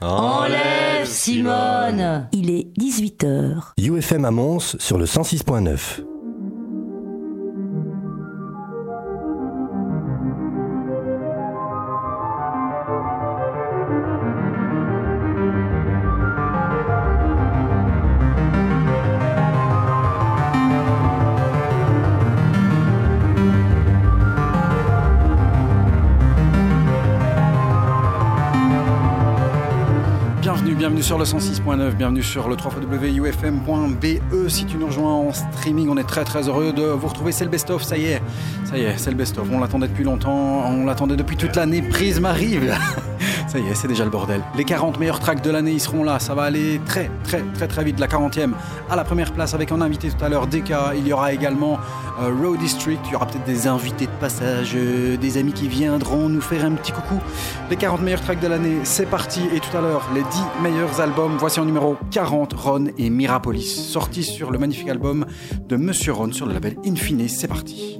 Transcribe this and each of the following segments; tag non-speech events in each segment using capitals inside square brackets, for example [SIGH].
Enlève Simone Il est 18h. UFM à Mons sur le 106.9. sur le 106.9, bienvenue sur le 3wufm.be. Si tu nous rejoins en streaming, on est très très heureux de vous retrouver. C'est le best-of, ça y est, ça y est, c'est le best-of. On l'attendait depuis longtemps, on l'attendait depuis toute l'année. Prisme arrive. [LAUGHS] Ça y est, c'est déjà le bordel. Les 40 meilleurs tracks de l'année, ils seront là. Ça va aller très, très, très, très vite. La 40e à la première place avec un invité tout à l'heure, DK. Il y aura également euh, Road District. Il y aura peut-être des invités de passage, euh, des amis qui viendront nous faire un petit coucou. Les 40 meilleurs tracks de l'année, c'est parti. Et tout à l'heure, les 10 meilleurs albums. Voici en numéro 40, Ron et Mirapolis. Sortis sur le magnifique album de Monsieur Ron sur le label Infine. C'est parti.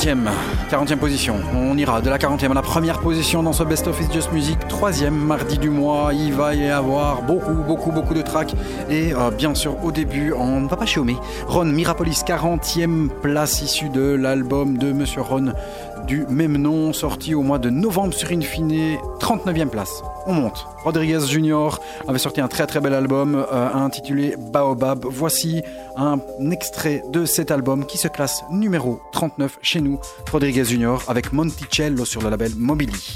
40e, 40e position. On ira de la 40e à la première position dans ce Best of Just Music. Troisième mardi du mois, il va y avoir beaucoup, beaucoup, beaucoup de tracks. Et euh, bien sûr, au début, on ne va pas chômer. Ron Mirapolis, 40e place issue de l'album de Monsieur Ron du même nom, sorti au mois de novembre sur Infine, 39e place. On monte. Rodriguez Jr. avait sorti un très très bel album euh, intitulé Baobab. Voici un extrait de cet album qui se classe numéro 39 chez nous, Rodriguez Jr. avec Monticello sur le label Mobili.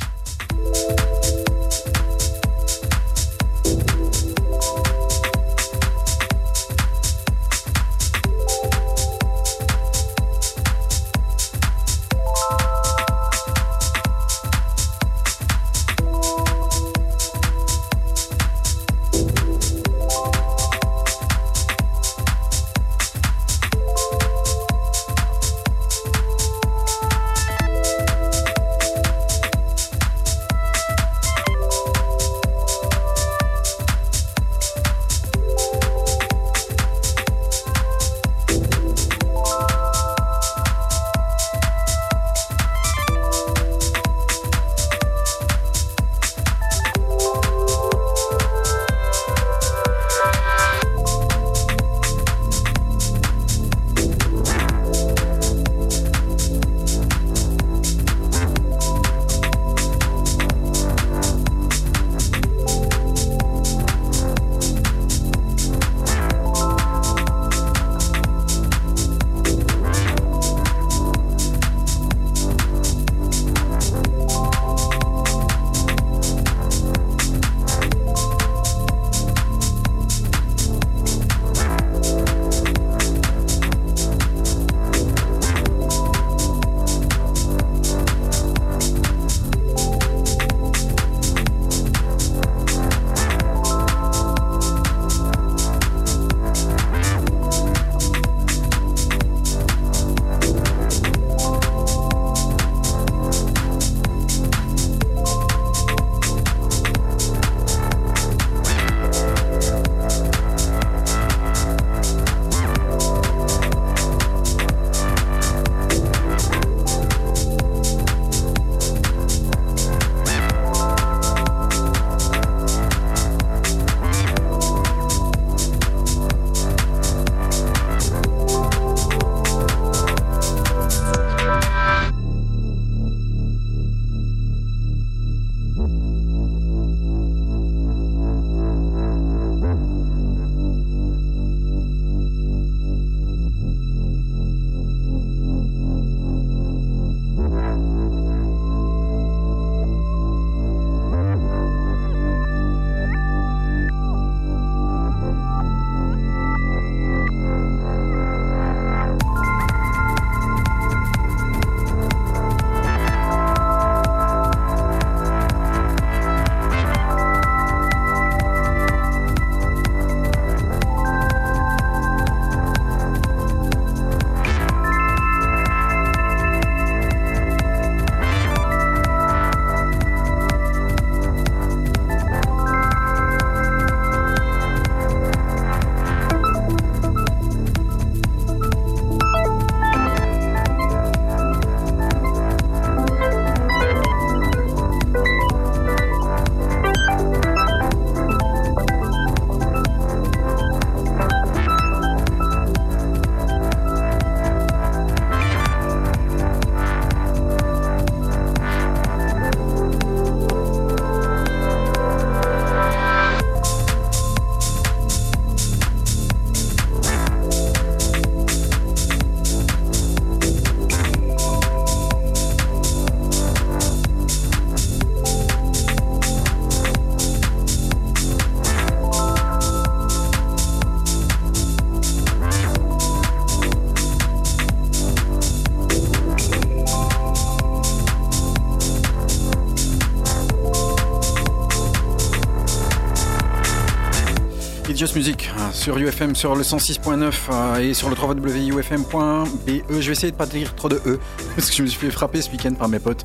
Music euh, sur UFM sur le 106.9 euh, et sur le www.ufm.be. Je vais essayer de pas dire trop de E [LAUGHS] parce que je me suis fait frapper ce week-end par mes potes.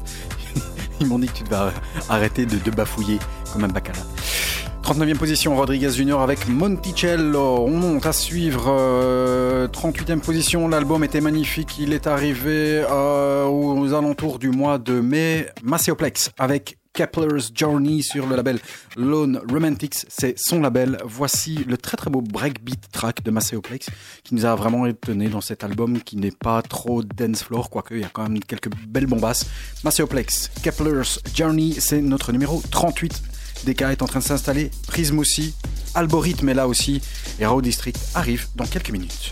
[LAUGHS] Ils m'ont dit que tu devais arrêter de, bafouiller comme un bacala. 39e position, Rodriguez Junior avec Monticello. On monte à suivre. 38e euh, position, l'album était magnifique. Il est arrivé euh, aux alentours du mois de mai. Macéoplex avec Kepler's Journey sur le label Lone Romantics. C'est son label. Voici le très très beau breakbeat track de Macéoplex qui nous a vraiment étonné dans cet album qui n'est pas trop dance floor, quoique il y a quand même quelques belles bombasses. Macéoplex, Kepler's Journey, c'est notre numéro 38 DK est en train de s'installer, Prism aussi, Algorithme est là aussi, et Raw District arrive dans quelques minutes.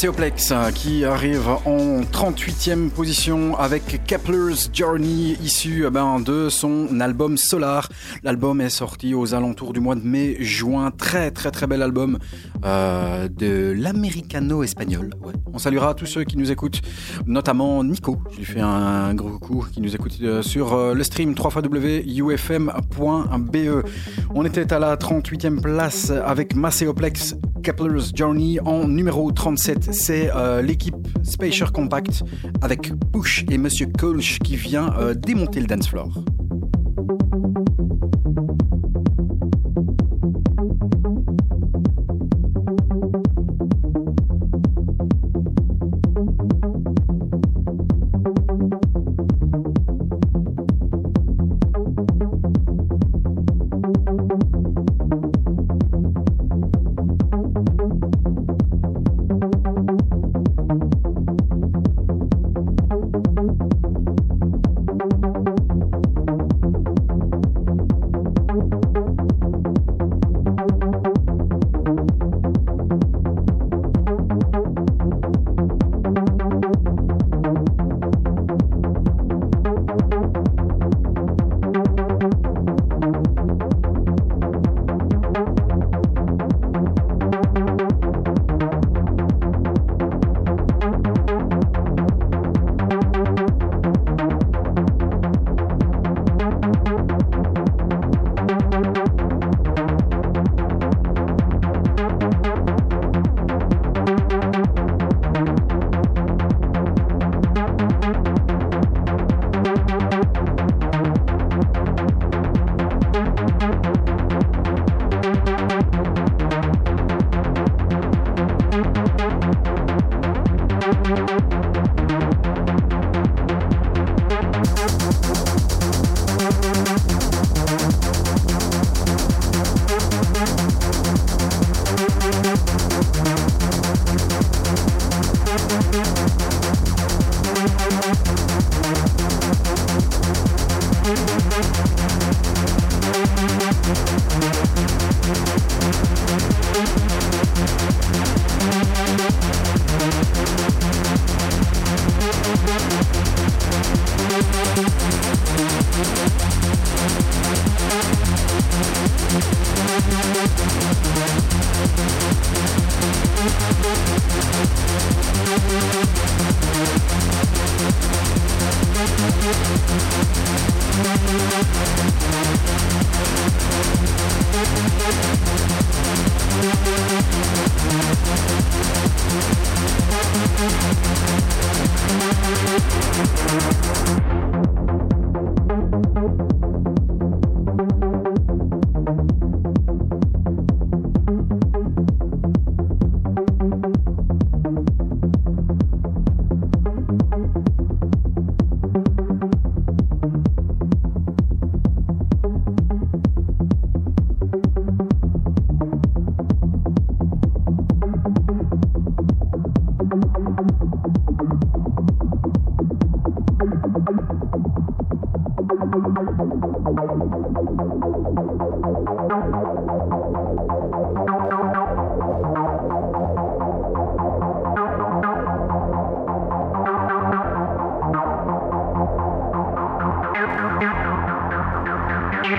Macéoplex qui arrive en 38e position avec Kepler's Journey issu eh ben, de son album Solar. L'album est sorti aux alentours du mois de mai-juin. Très très très bel album euh, de l'americano-espagnol. On saluera tous ceux qui nous écoutent, notamment Nico. Je lui fais un gros coucou qui nous écoute euh, sur euh, le stream www.ufm.be. On était à la 38e place avec Macéoplex Kepler's Journey en numéro 37. C'est euh, l'équipe Spacer Compact avec Push et Monsieur Kolsch qui vient euh, démonter le dance floor.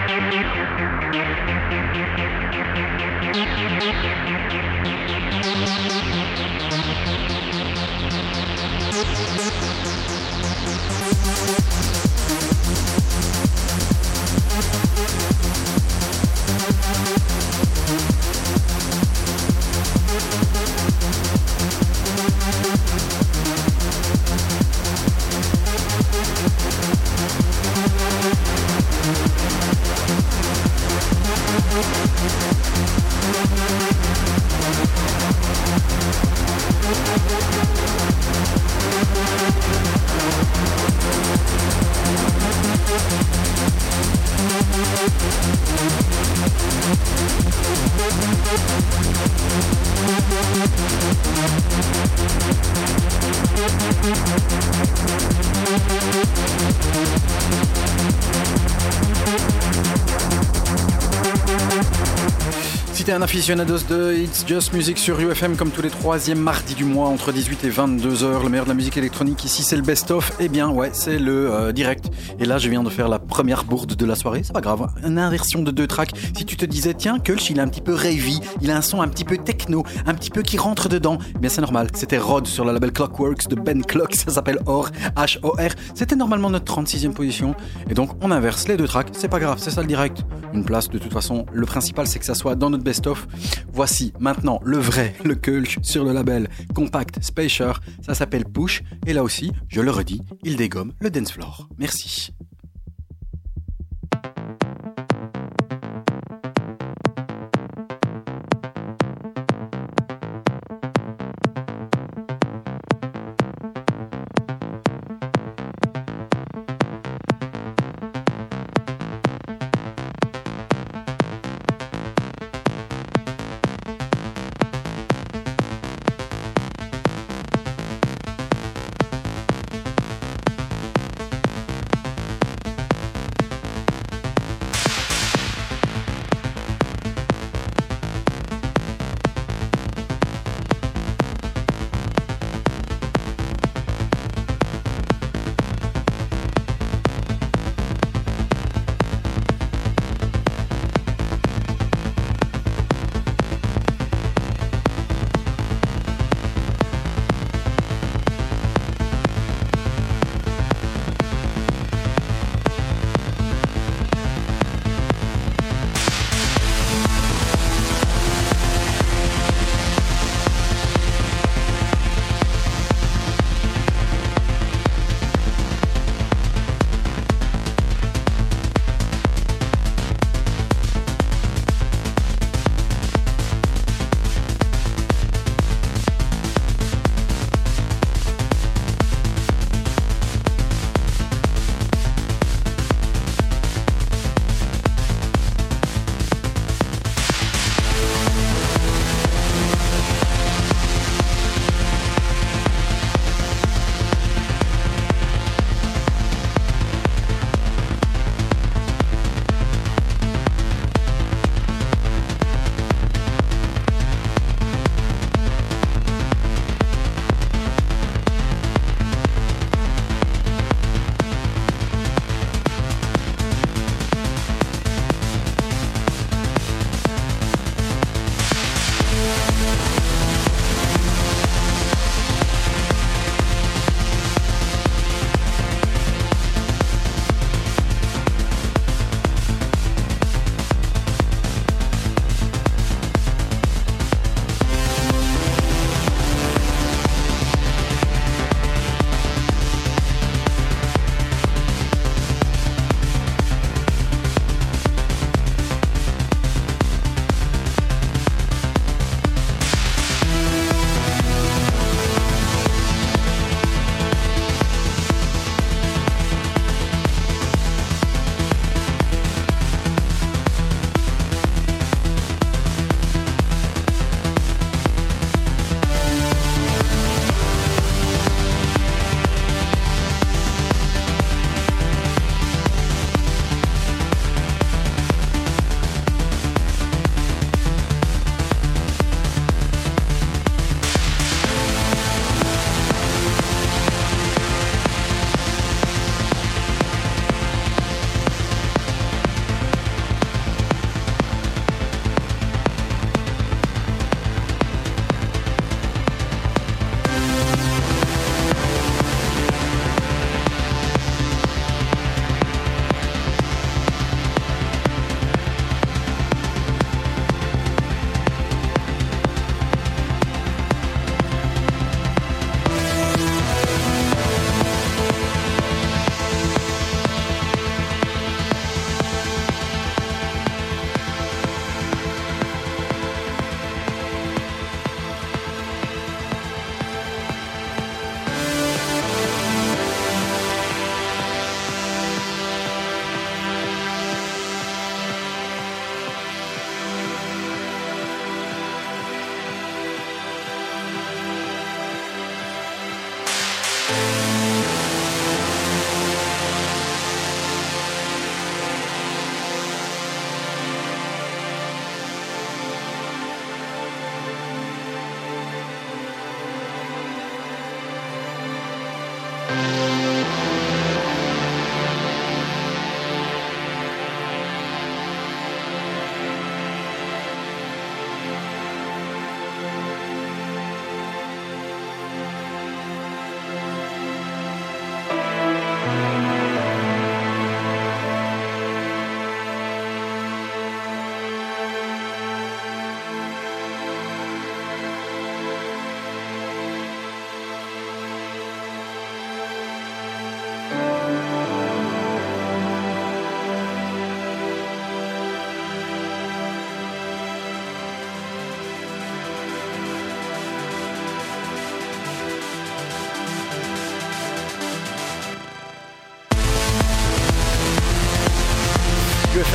We'll be. Aficionados de It's Just Music sur UFM comme tous les troisièmes mardis du mois entre 18 et 22 heures, le meilleur de la musique électronique ici c'est le best-of, eh bien ouais c'est le euh, direct. Et là je viens de faire la première bourde de la soirée, c'est pas grave, une inversion de deux tracks. Si tu te disais tiens Kulch il est un petit peu ravey, il a un son un petit peu techno, un petit peu qui rentre dedans, eh bien c'est normal, c'était Rod sur le label Clockworks de Ben Clock, ça s'appelle Or, H-O-R, c'était normalement notre 36e position, et donc on inverse les deux tracks, c'est pas grave, c'est ça le direct. Une place de toute façon, le principal c'est que ça soit dans notre best-of. Voici maintenant le vrai, le Kulch sur le label Compact Spacer. Ça s'appelle Push. Et là aussi, je le redis, il dégomme le dance floor. Merci.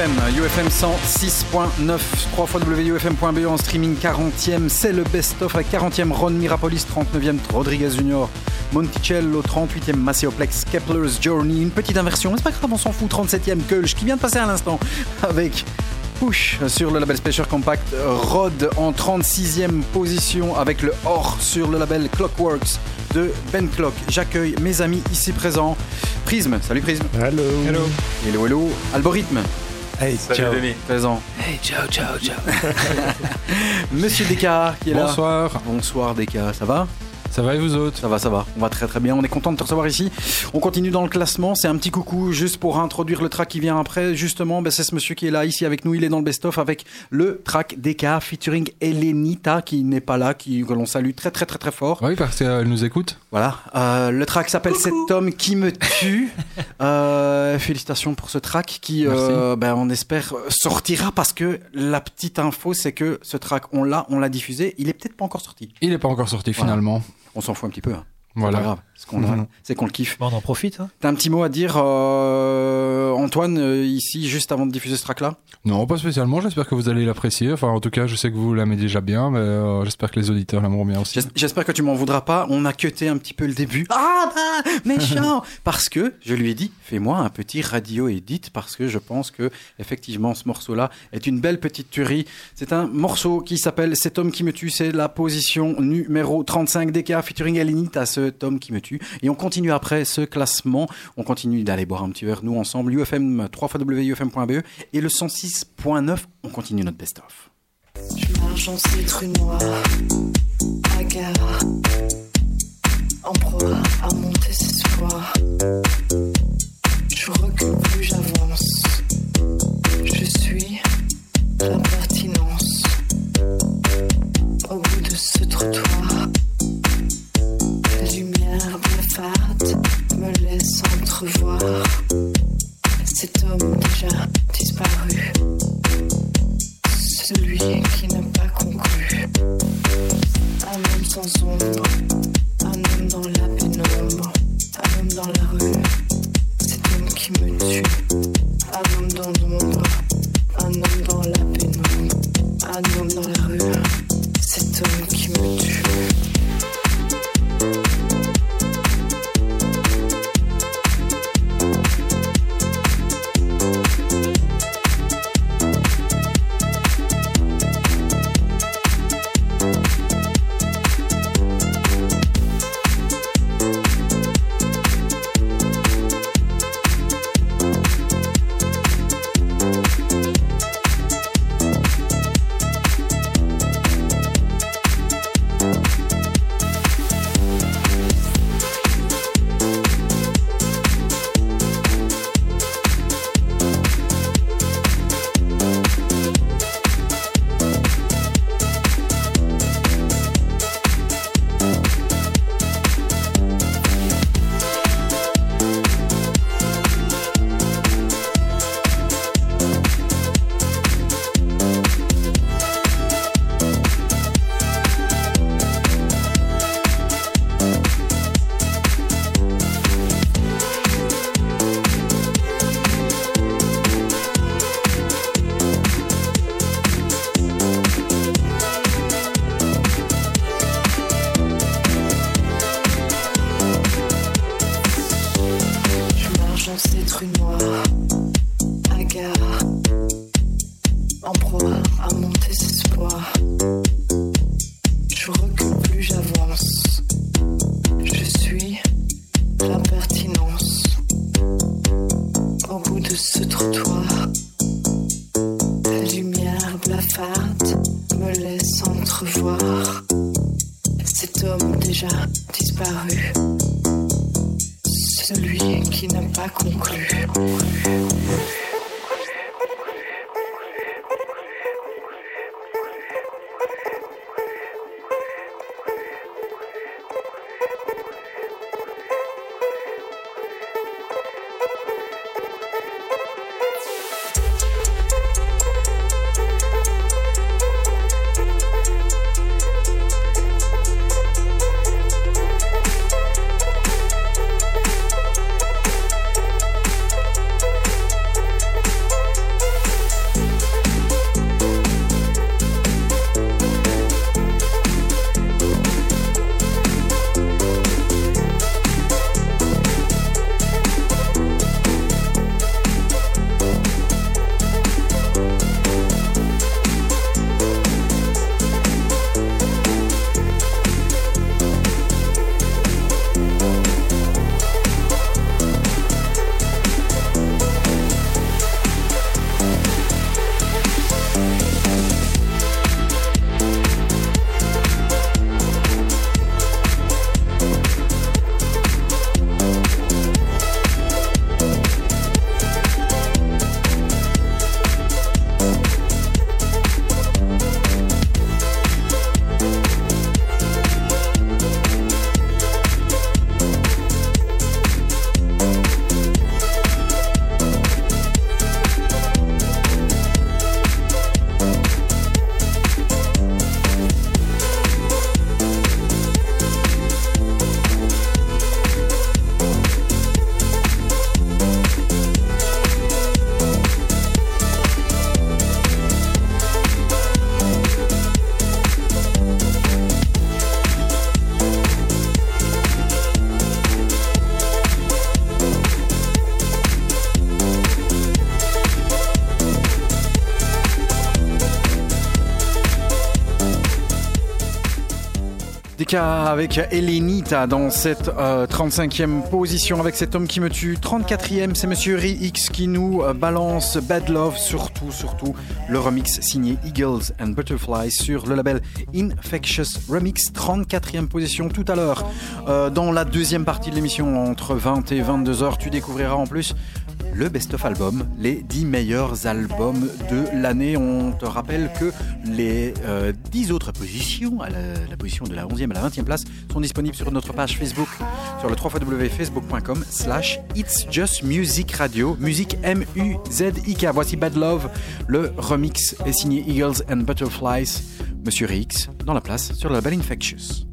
UFM, UFM 106.9, 3 fois WUFM.be en streaming 40e, c'est le best-of avec 40e Ron Mirapolis, 39e Rodriguez Junior, Monticello, 38e Macéoplex, Kepler's Journey, une petite inversion, mais c'est pas grave, on s'en fout, 37e Kölsch qui vient de passer à l'instant avec Push sur le label Special Compact, Rod en 36e position avec le Or sur le label Clockworks de Ben Clock. J'accueille mes amis ici présents. Prism, salut Prism. Hello. Hello. Hello, hello. Algorithme. Hey, Salut ciao. Denis. Présent. Hey, ciao, ciao, ciao. [LAUGHS] Monsieur Descartes qui est là. Bonsoir. Bonsoir Descartes, ça va? Ça va et vous autres Ça va, ça va. On va très très bien. On est content de te recevoir ici. On continue dans le classement. C'est un petit coucou juste pour introduire le track qui vient après. Justement, ben, c'est ce monsieur qui est là ici avec nous. Il est dans le best-of avec le track DK featuring Elenita qui n'est pas là, qui, que l'on salue très très très très fort. Oui, parce qu'elle nous écoute. Voilà. Euh, le track s'appelle Cet homme qui me tue. [LAUGHS] Euh, félicitations pour ce track qui, euh, ben, on espère, sortira parce que la petite info, c'est que ce track, on l'a, on l'a diffusé. Il est peut-être pas encore sorti. Il n'est pas encore sorti Voilà. finalement. On s'en fout un petit peu. hein. C'est Voilà. pas grave. Ce qu'on a, Mhm. c'est qu'on le kiffe. Bon, on en profite. Hein. T'as un petit mot à dire, euh, Antoine, euh, ici, juste avant de diffuser ce track-là? Non, pas spécialement. J'espère que vous allez l'apprécier. Enfin, en tout cas, je sais que vous l'aimez déjà bien, mais euh, j'espère que les auditeurs l'aimeront bien aussi. J'es- J'espère que tu m'en voudras pas. On a cuté un petit peu le début. [LAUGHS] Ah bah, méchant [LAUGHS] Parce que je lui ai dit, fais-moi un petit radio edit parce que je pense que effectivement ce morceau-là est une belle petite tuerie. C'est un morceau qui s'appelle Cet homme qui me tue. C'est la position numéro 35 DK featuring Alinit à cet homme qui me tue. Et on continue après ce classement. On continue d'aller boire un petit verre nous ensemble. UFM 3 WUFM.be et le 106.9. On continue notre best-of. Je marche en cette noire, hagard, en proie à mon désespoir. Je recule plus, j'avance. Je suis l'impertinence. Au bout de ce trottoir, la me laisse entrevoir cet homme déjà disparu. Celui qui n'a pas conclu. Un homme sans ombre, un homme dans la pénombre, un homme dans la rue. Cet homme qui me tue. Un homme dans l'ombre, un homme dans la pénombre, un homme dans la rue. Cet homme qui me tue. Entrevoir cet homme déjà disparu. Celui qui n'a pas conclu. Avec Elenita dans cette 35e euh, position avec cet homme qui me tue. 34e, c'est Monsieur X qui nous euh, balance Bad Love, surtout, surtout le remix signé Eagles and Butterflies sur le label Infectious Remix. 34e position tout à l'heure. Euh, dans la deuxième partie de l'émission, entre 20 et 22 heures, tu découvriras en plus le best-of album, les 10 meilleurs albums de l'année. On te rappelle que les 10 euh, autres positions, la, position de la 11e à la 20e place, sont disponibles sur notre page Facebook, sur le www.facebook.com slash It's Just Music Radio, musique M-U-Z-I-K. Voici Bad Love, le remix est signé Eagles and Butterflies, Monsieur X, dans la place sur le label Infectious.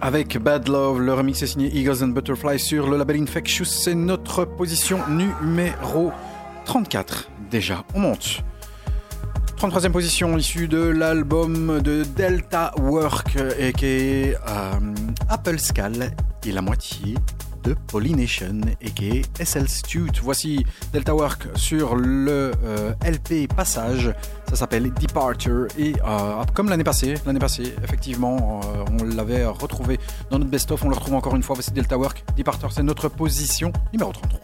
Avec Bad Love. Le remix est signé Eagles and Butterfly sur le label Infectious. C'est notre position numéro 34. Déjà, on monte. 33e position issue de l'album de Delta Work et qui est euh, Apple Skull et la moitié de Pollination et qui est SL Stute. Voici Delta Work sur le euh, LP Passage. Ça s'appelle Departure et euh, comme l'année passée, l'année passée, effectivement, euh, on l'avait retrouvé dans notre best-of. On le retrouve encore une fois. Voici Delta Work. Departure, c'est notre position numéro 33.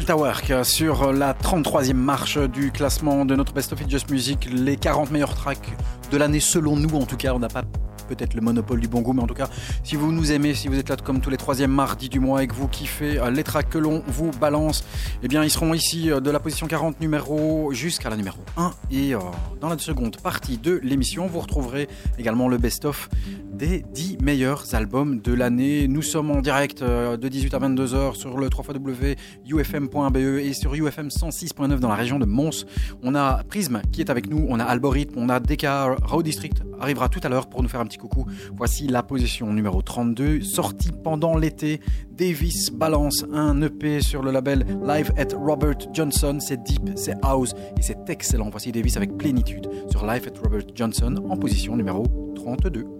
Delta Work sur la 33e marche du classement de notre Best of It Just Music, les 40 meilleurs tracks de l'année selon nous en tout cas, on n'a pas peut-être le monopole du bon goût, mais en tout cas, si vous nous aimez, si vous êtes là comme tous les troisièmes mardis du mois et que vous kiffez euh, les tracks que l'on vous balance, eh bien, ils seront ici euh, de la position 40 numéro jusqu'à la numéro 1. Et euh, dans la seconde partie de l'émission, vous retrouverez également le best-of des 10 meilleurs albums de l'année. Nous sommes en direct de 18 à 22h sur le 3 ufm.be et sur UFM 106.9 dans la région de Mons. On a Prism qui est avec nous, on a Algorithme, on a DK Raw District arrivera tout à l'heure pour nous faire un petit coucou. Voici la position numéro 32, sortie pendant l'été. Davis balance un EP sur le label Live at Robert Johnson. C'est deep, c'est house et c'est excellent. Voici Davis avec plénitude sur Live at Robert Johnson en position numéro 32.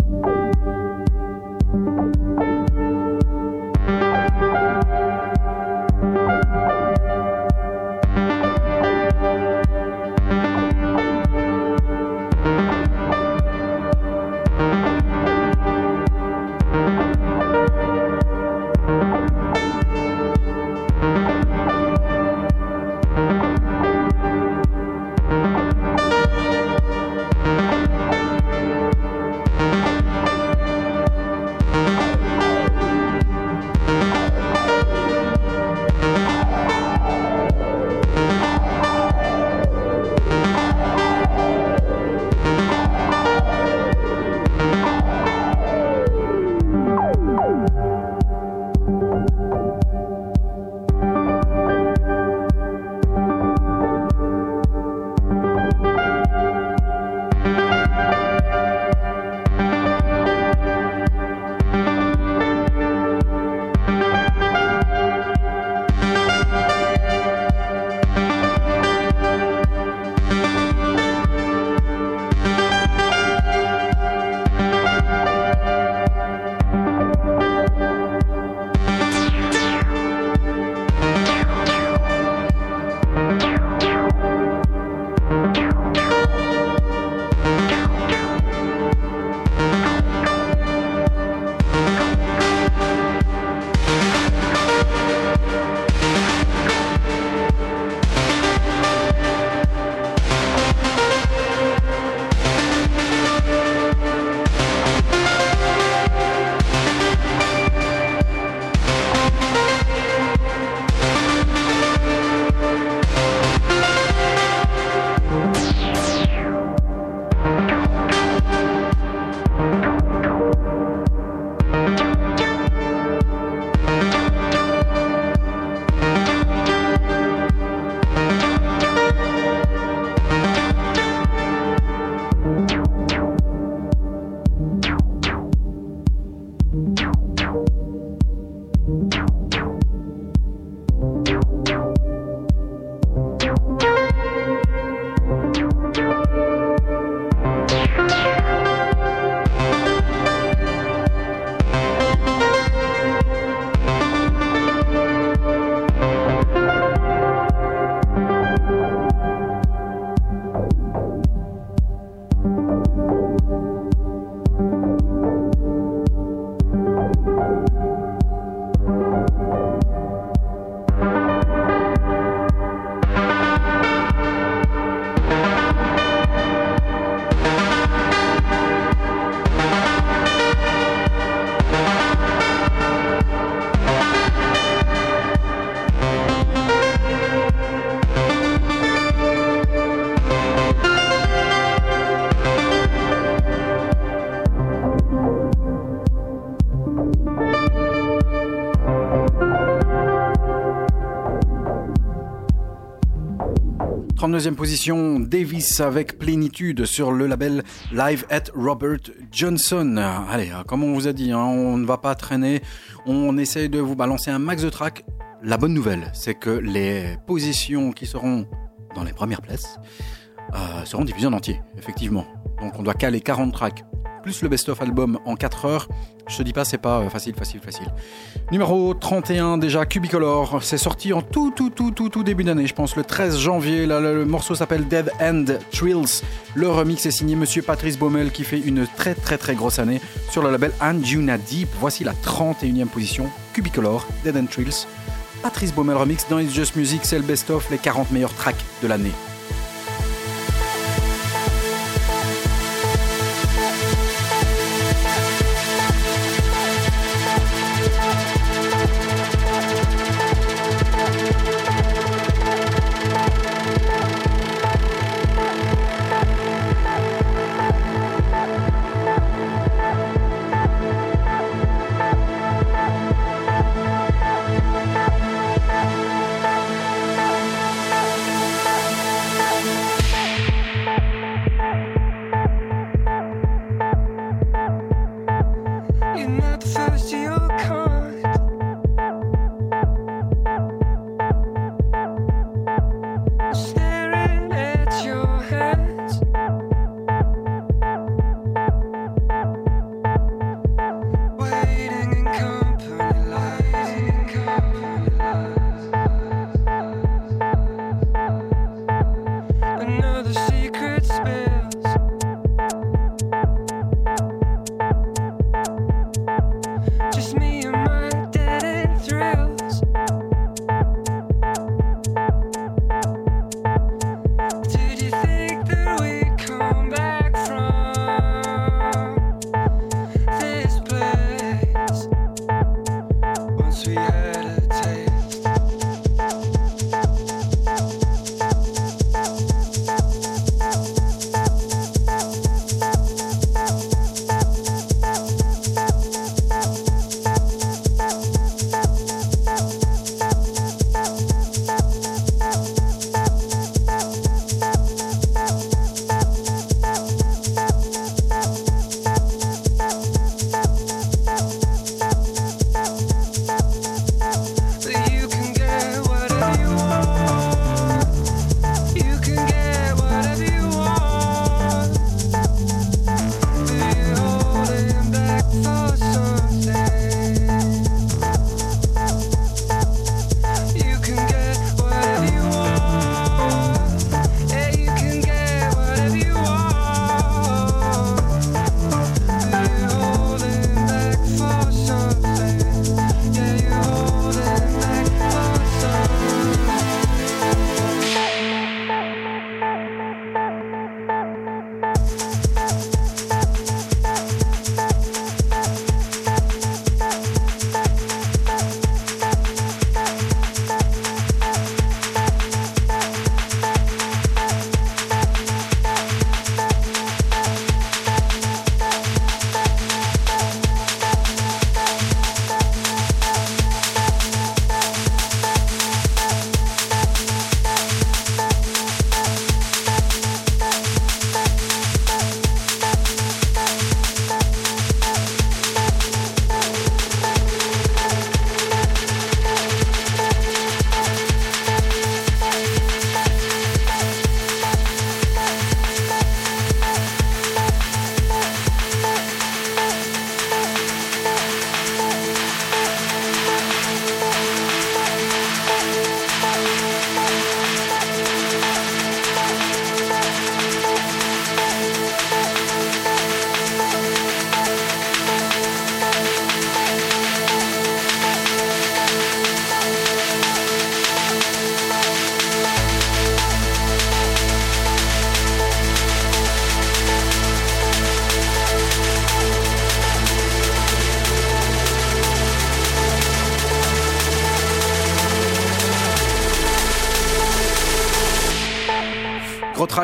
deuxième position, Davis avec plénitude sur le label Live at Robert Johnson. Allez, hein, comme on vous a dit, hein, on ne va pas traîner, on essaye de vous balancer un max de track. La bonne nouvelle, c'est que les positions qui seront dans les premières places euh, seront divisées en entier, effectivement. Donc on doit caler 40 tracks plus le best-of album en 4 heures. Je te dis pas, c'est pas euh, facile, facile, facile. Numéro 31 déjà, Cubicolor. C'est sorti en tout, tout, tout, tout, tout début d'année, je pense, le 13 janvier. Le, morceau s'appelle Dead End Trills. Le remix est signé Monsieur Patrice Baumel qui fait une très, très, très grosse année sur le label Anjuna Deep. Voici la 31e position, Cubicolor, Dead End Trills. Patrice Baumel remix dans It's Just Music, c'est le best-of, les 40 meilleurs tracks de l'année.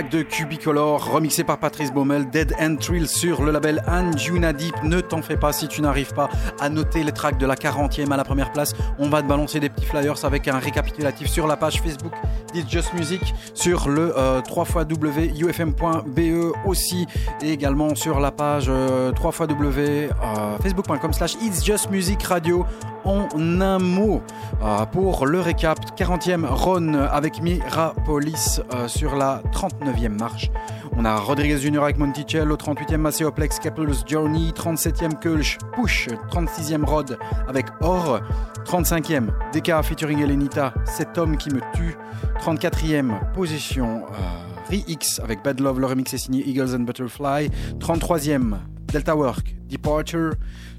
De Cubicolor, remixé par Patrice Baumel, Dead End Thrill sur le label Anjuna Deep. Ne t'en fais pas si tu n'arrives pas à noter les tracks de la 40e à la première place. On va te balancer des petits flyers avec un récapitulatif sur la page Facebook d'It's Just Music, sur le euh, 3xwufm.be aussi, et également sur la page euh, 3xw.facebook.com slash It's Just Music Radio en un mot. Euh, pour le récap, 40e Ron avec Mirapolis euh, sur la 30 39e marche. On a Rodriguez Junior avec Monticello, 38e Macéoplex, Capel's Journey, 37e Kölsch, Push, 36e Rod avec Or, 35e DK featuring Elenita, Cet homme qui me tue, 34e position euh, Re-X avec Bad Love, le remix est signé Eagles and Butterfly, 33e Delta Work, Departure,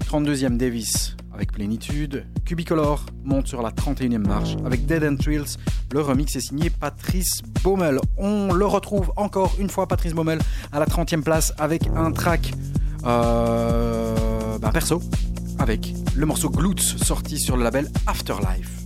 32e Davis avec Plénitude, Cubicolor monte sur la 31e marche avec Dead and Thrills, le remix est signé Patrice Baumel. On le retrouve encore une fois, Patrice Baumel, à la 30e place avec un track euh, bah, perso, avec le morceau Glutes sorti sur le label Afterlife.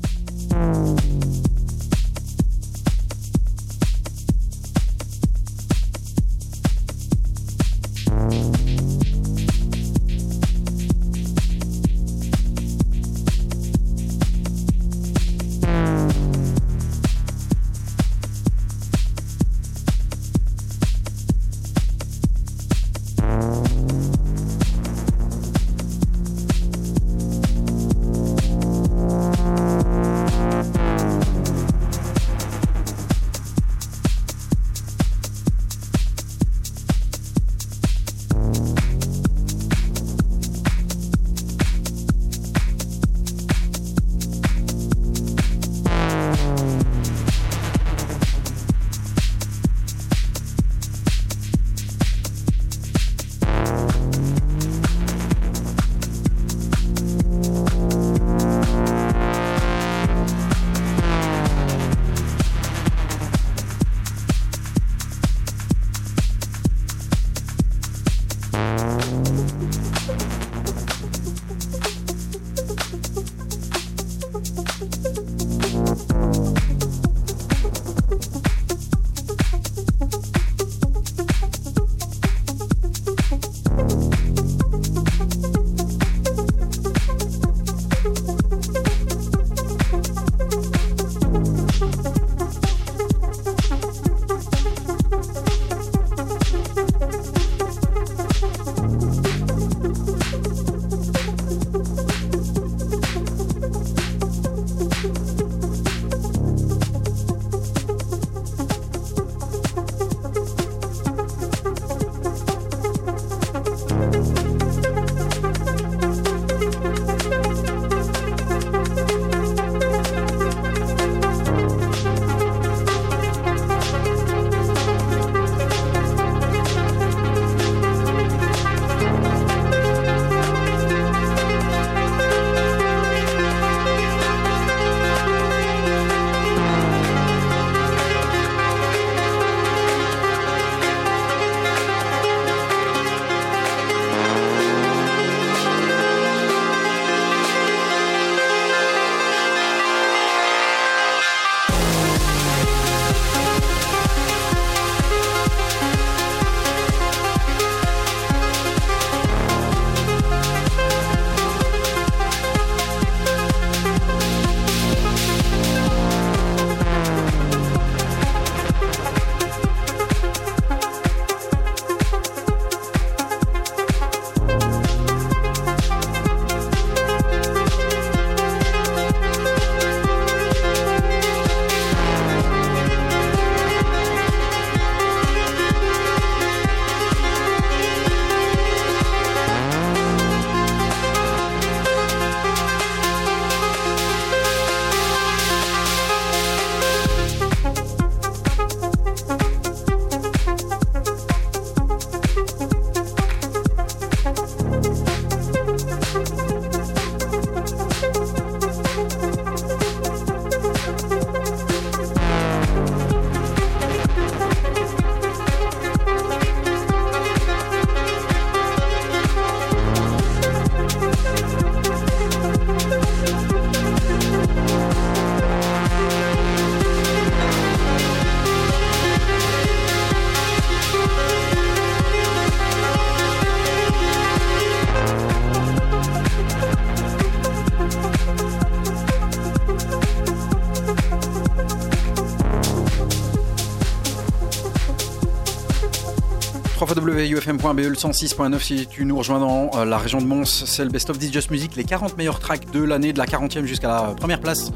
www.ufm.be le 106.9 si tu nous rejoins dans euh, la région de Mons, c'est le Best of Just Music, les 40 meilleurs tracks de l'année, de la 40e jusqu'à la première place.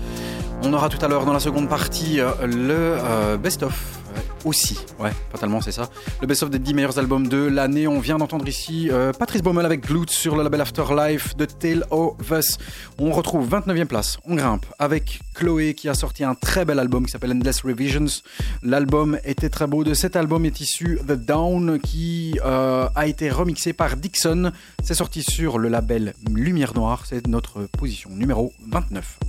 On aura tout à l'heure dans la seconde partie euh, le euh, Best of aussi. Ouais, fatalement, c'est ça. Le best-of des 10 meilleurs albums de l'année. On vient d'entendre ici euh, Patrice Baumel avec Glute sur le label Afterlife de Tale of Us. On retrouve 29e place. On grimpe avec Chloé qui a sorti un très bel album qui s'appelle Endless Revisions. L'album était très beau. De cet album est issu The Down qui euh, a été remixé par Dixon. C'est sorti sur le label Lumière Noire. C'est notre position numéro 29.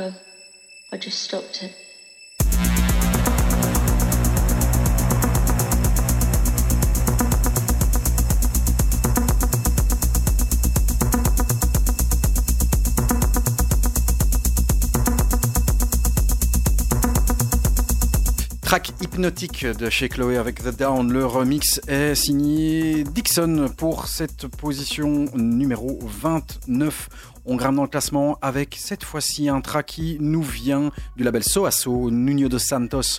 Ago. I just stopped it. Track hypnotique de chez Chloé avec The Down. Le remix est signé Dixon pour cette position numéro 29. On grimpe dans le classement avec cette fois-ci un track qui nous vient du label Soaso, Nuno dos Santos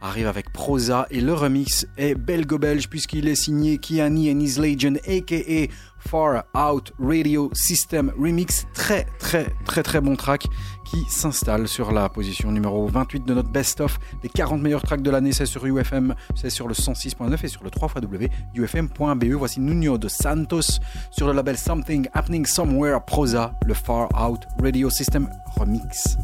arrive avec Prosa et le remix est belgo-belge puisqu'il est signé Kiani and His Legend aka Far Out Radio System Remix. Très très très très bon track qui s'installe sur la position numéro 28 de notre best-of. Les 40 meilleurs tracks de l'année, c'est sur UFM, c'est sur le 106.9 et sur le 3 ufm.be. Voici Nuno de Santos sur le label Something Happening Somewhere Prosa, le Far Out Radio System Remix.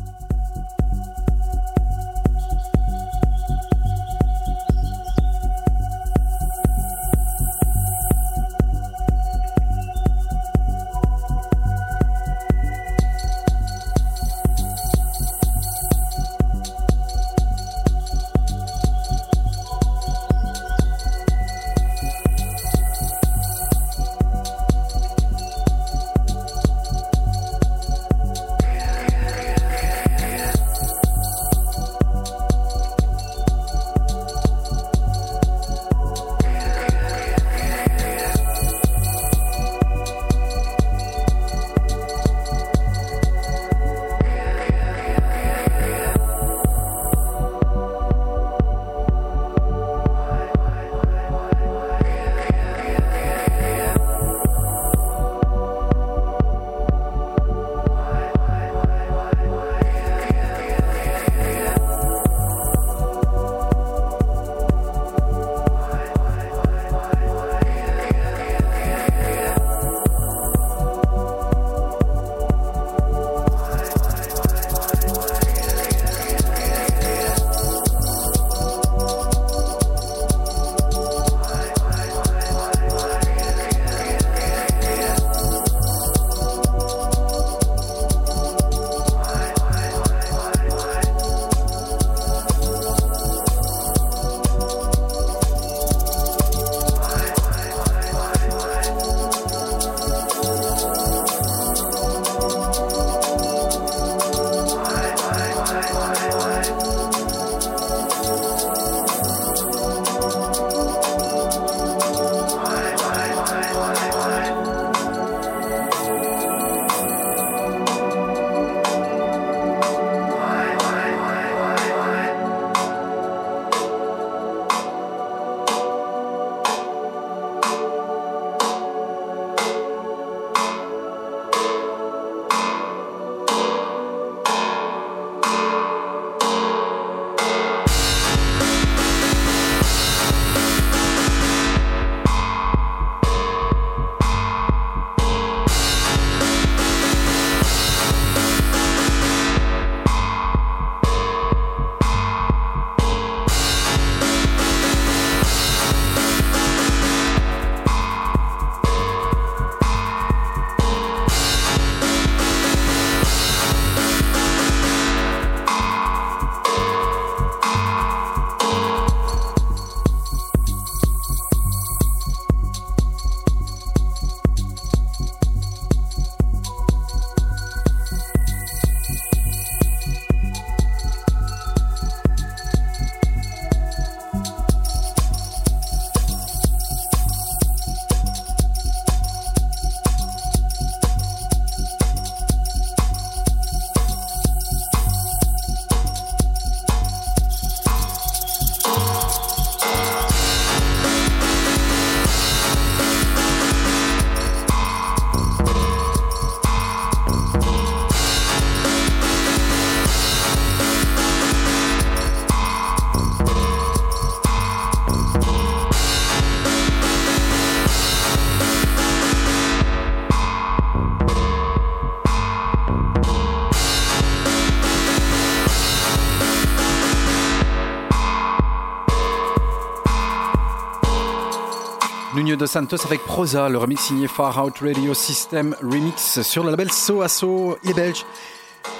De Santos avec Prosa, le remix signé Far Out Radio System Remix sur le label So So, il est belge.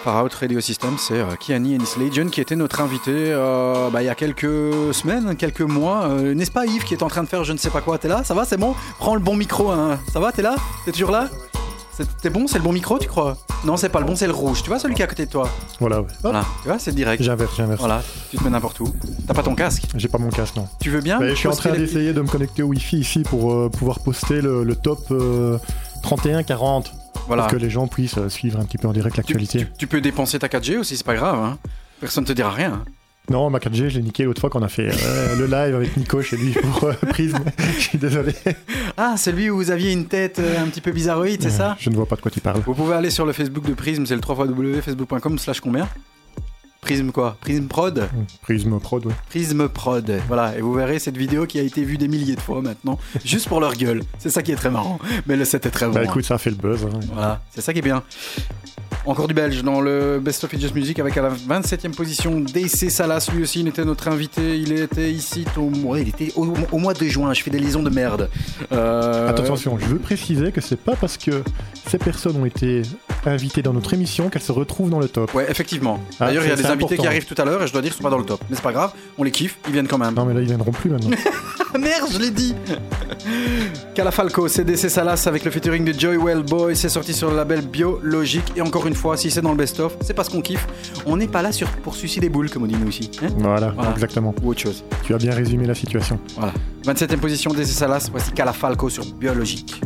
Far Out Radio System, c'est euh, Kiani Ennis Legion qui était notre invité euh, bah, il y a quelques semaines, quelques mois. Euh, N'est-ce pas Yves qui est en train de faire je ne sais pas quoi? T'es là? Ça va C'est bon? Prends le bon micro. Hein. Ça va? T'es là? T'es toujours là? C'est- T'es bon C'est le bon micro tu crois? Non c'est pas le bon, c'est le rouge. Tu vois celui qui est à côté de toi? Voilà, ouais. Voilà. Tu vois c'est direct. J'inverse, j'inverse. Voilà. Tu te mets n'importe où. T'as pas ton casque? J'ai pas mon casque, non. Tu veux bien Mais je suis en train d'essayer de me connecter au Wi-Fi ici pour euh, pouvoir poster le, le top euh, 31-40 Voilà. pour que les gens puissent euh, suivre un petit peu en direct Tu, l'actualité. tu- tu peux dépenser ta 4G aussi, c'est pas grave. Hein. Personne te dira rien. Non, ma 4G, je l'ai niqué l'autre fois qu'on a fait euh, le live avec Nico chez lui pour euh, Prism. [LAUGHS] je suis désolé. Ah, c'est lui où vous aviez une tête euh, un petit peu bizarroïde, c'est ça Je ne vois pas de quoi tu parles. Vous pouvez aller sur le Facebook de Prism, c'est le 3 facebook.com slash combien? Prism quoi? Prism Prod? Prism Prod, ouais. Prism Prod. Voilà, et vous verrez cette vidéo qui a été vue des milliers de fois maintenant, juste pour leur gueule. C'est ça qui est très marrant. Mais le set est très bon. Bah hein. écoute, ça a fait le buzz. hein. Voilà, c'est ça qui est bien. Encore du belge dans le Best of Just Music avec à la 27e position DC Salas. Lui aussi, il était notre invité. Il était ici au, mois- il était au, au mois de juin. Je fais des liaisons de merde. Euh, Attention, je veux préciser que c'est pas parce que ces personnes ont été invitées dans notre émission qu'elles se retrouvent dans le top. Ouais, effectivement. Ah, D'ailleurs, il y a c'est- des c'est invités qui arrivent tout à l'heure et je dois dire qu'ils sont pas dans le top. Mais c'est pas grave, on les kiffe, ils viennent quand même. Non mais là ils viendront plus maintenant. [LAUGHS] [LAUGHS] Merde, je l'ai dit Calafalco, CDC Salas avec le featuring de Joy Well Boy, c'est sorti sur le label Biologique. Et encore une fois, si c'est dans le best-of, c'est parce qu'on kiffe. On n'est pas là sur, pour sucer des boules, comme on dit nous ici. hein? Voilà, Voilà. exactement. Ou autre chose. Tu as bien résumé la situation. Voilà. 27ème position DC Salas, voici Calafalco sur Biologique.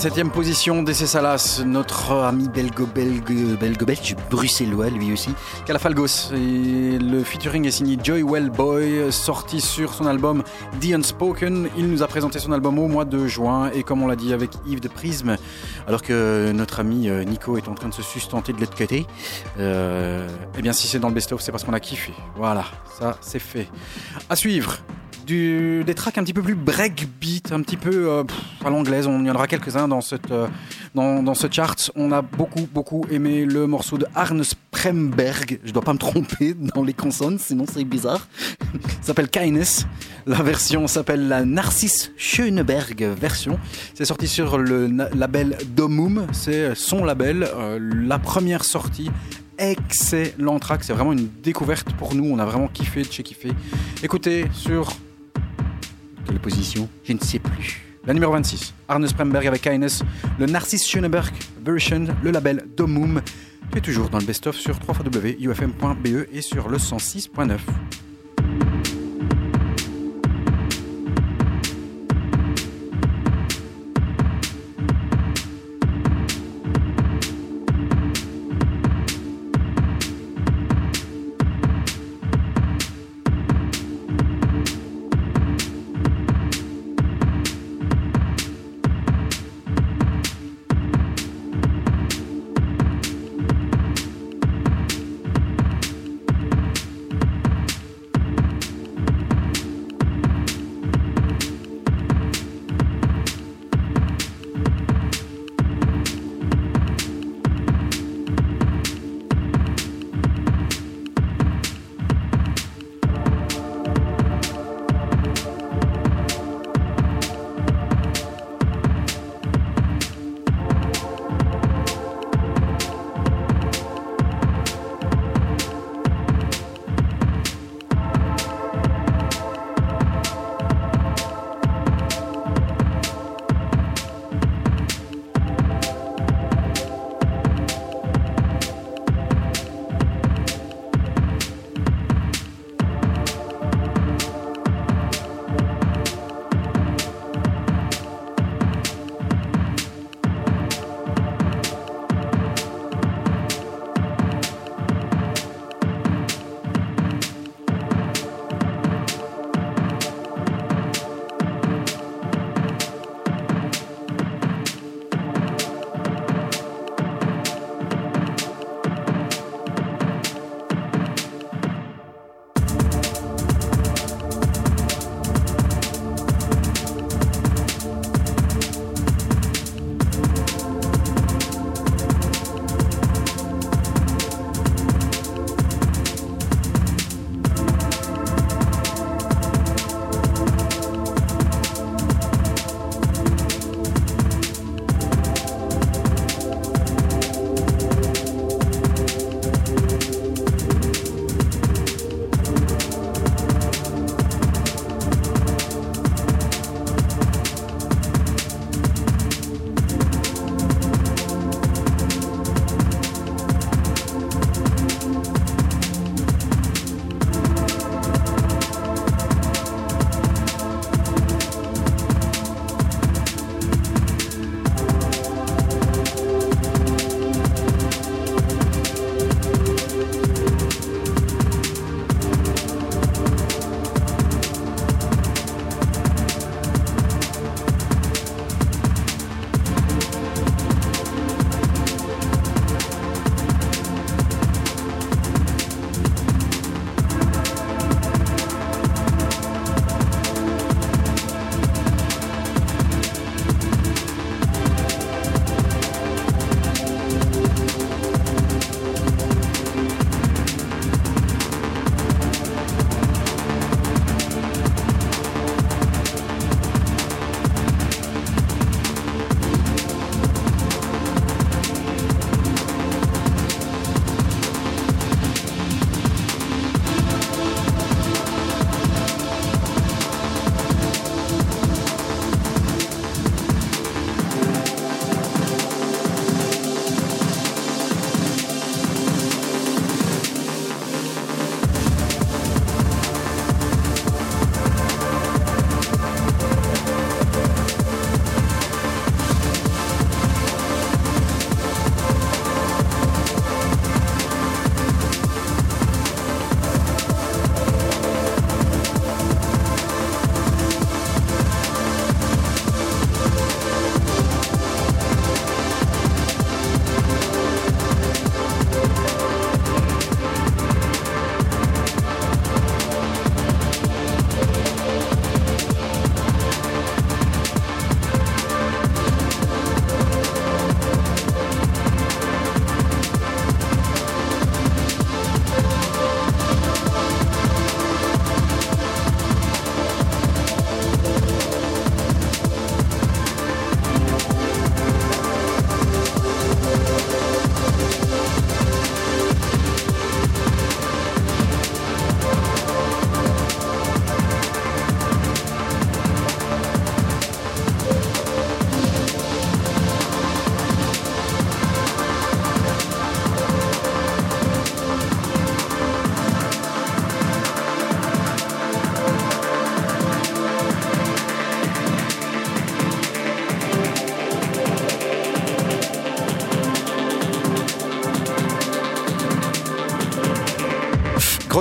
27e position d'Essay Salas, notre ami belgo-belge, bruxellois lui aussi, Calafalgos. Le featuring est signé Joy Wellboy, sorti sur son album The Unspoken. Il nous a présenté son album au mois de juin et comme on l'a dit avec Yves de Prisme, alors que notre ami euh, Nico est en train de se sustenter de l'autre côté, euh, eh bien si c'est dans le best-of, c'est parce qu'on a kiffé. Voilà, ça c'est fait. À suivre, des tracks un petit peu plus breakbeat, un petit peu euh, à l'anglaise. On y en aura quelques-uns euh, dans, dans ce chart. On a beaucoup beaucoup aimé le morceau de Arne Spremberg. Je dois pas me tromper dans les consonnes, sinon c'est bizarre. [LAUGHS] S'appelle Kindness. La version s'appelle la Narcisse Schöneberg version. C'est sorti sur le label Domum. C'est son label. Euh, la première sortie excellent track. C'est vraiment une découverte pour nous. On a vraiment kiffé de chez kiffé. Écoutez sur position Je ne sais plus. La numéro 26, Arne Spremberg avec Kindness, le Narcisse Schöneberg version, le label Domum. Tu es toujours dans le best-of sur www.ufm.be et sur le 106.9.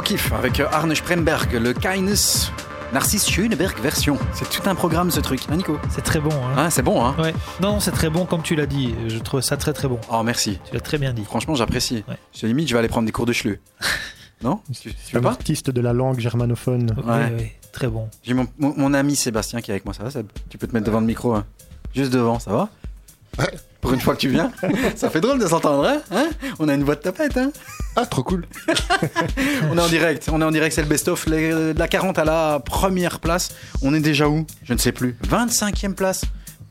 kiff avec Arne Spremberg, le Kindness Narcisse Schöneberg version. C'est tout un programme ce truc, hein Nico C'est très bon. Hein. Hein, C'est bon, hein Ouais. Non, c'est très bon comme tu l'as dit. Je trouve ça très très bon. Oh, merci. Tu l'as très bien dit. Franchement, j'apprécie. Ouais. Je limite, je vais aller prendre des cours de chleu. [LAUGHS] non Tu, tu C'est veux un pas artiste de la langue germanophone. Ouais. oui, très bon. J'ai mon, mon- mon ami Sébastien qui est avec moi, ça va Seb Tu peux te mettre devant le micro, hein juste devant, ça va Pour une fois que tu viens, [LAUGHS] ça fait drôle de s'entendre, hein, Hein? On a une voix de tapette, hein Ah, trop cool. [LAUGHS] On est en direct, on est en direct, c'est le best-of. La 40 à la première place, on est déjà où? Je ne sais plus. 25e place.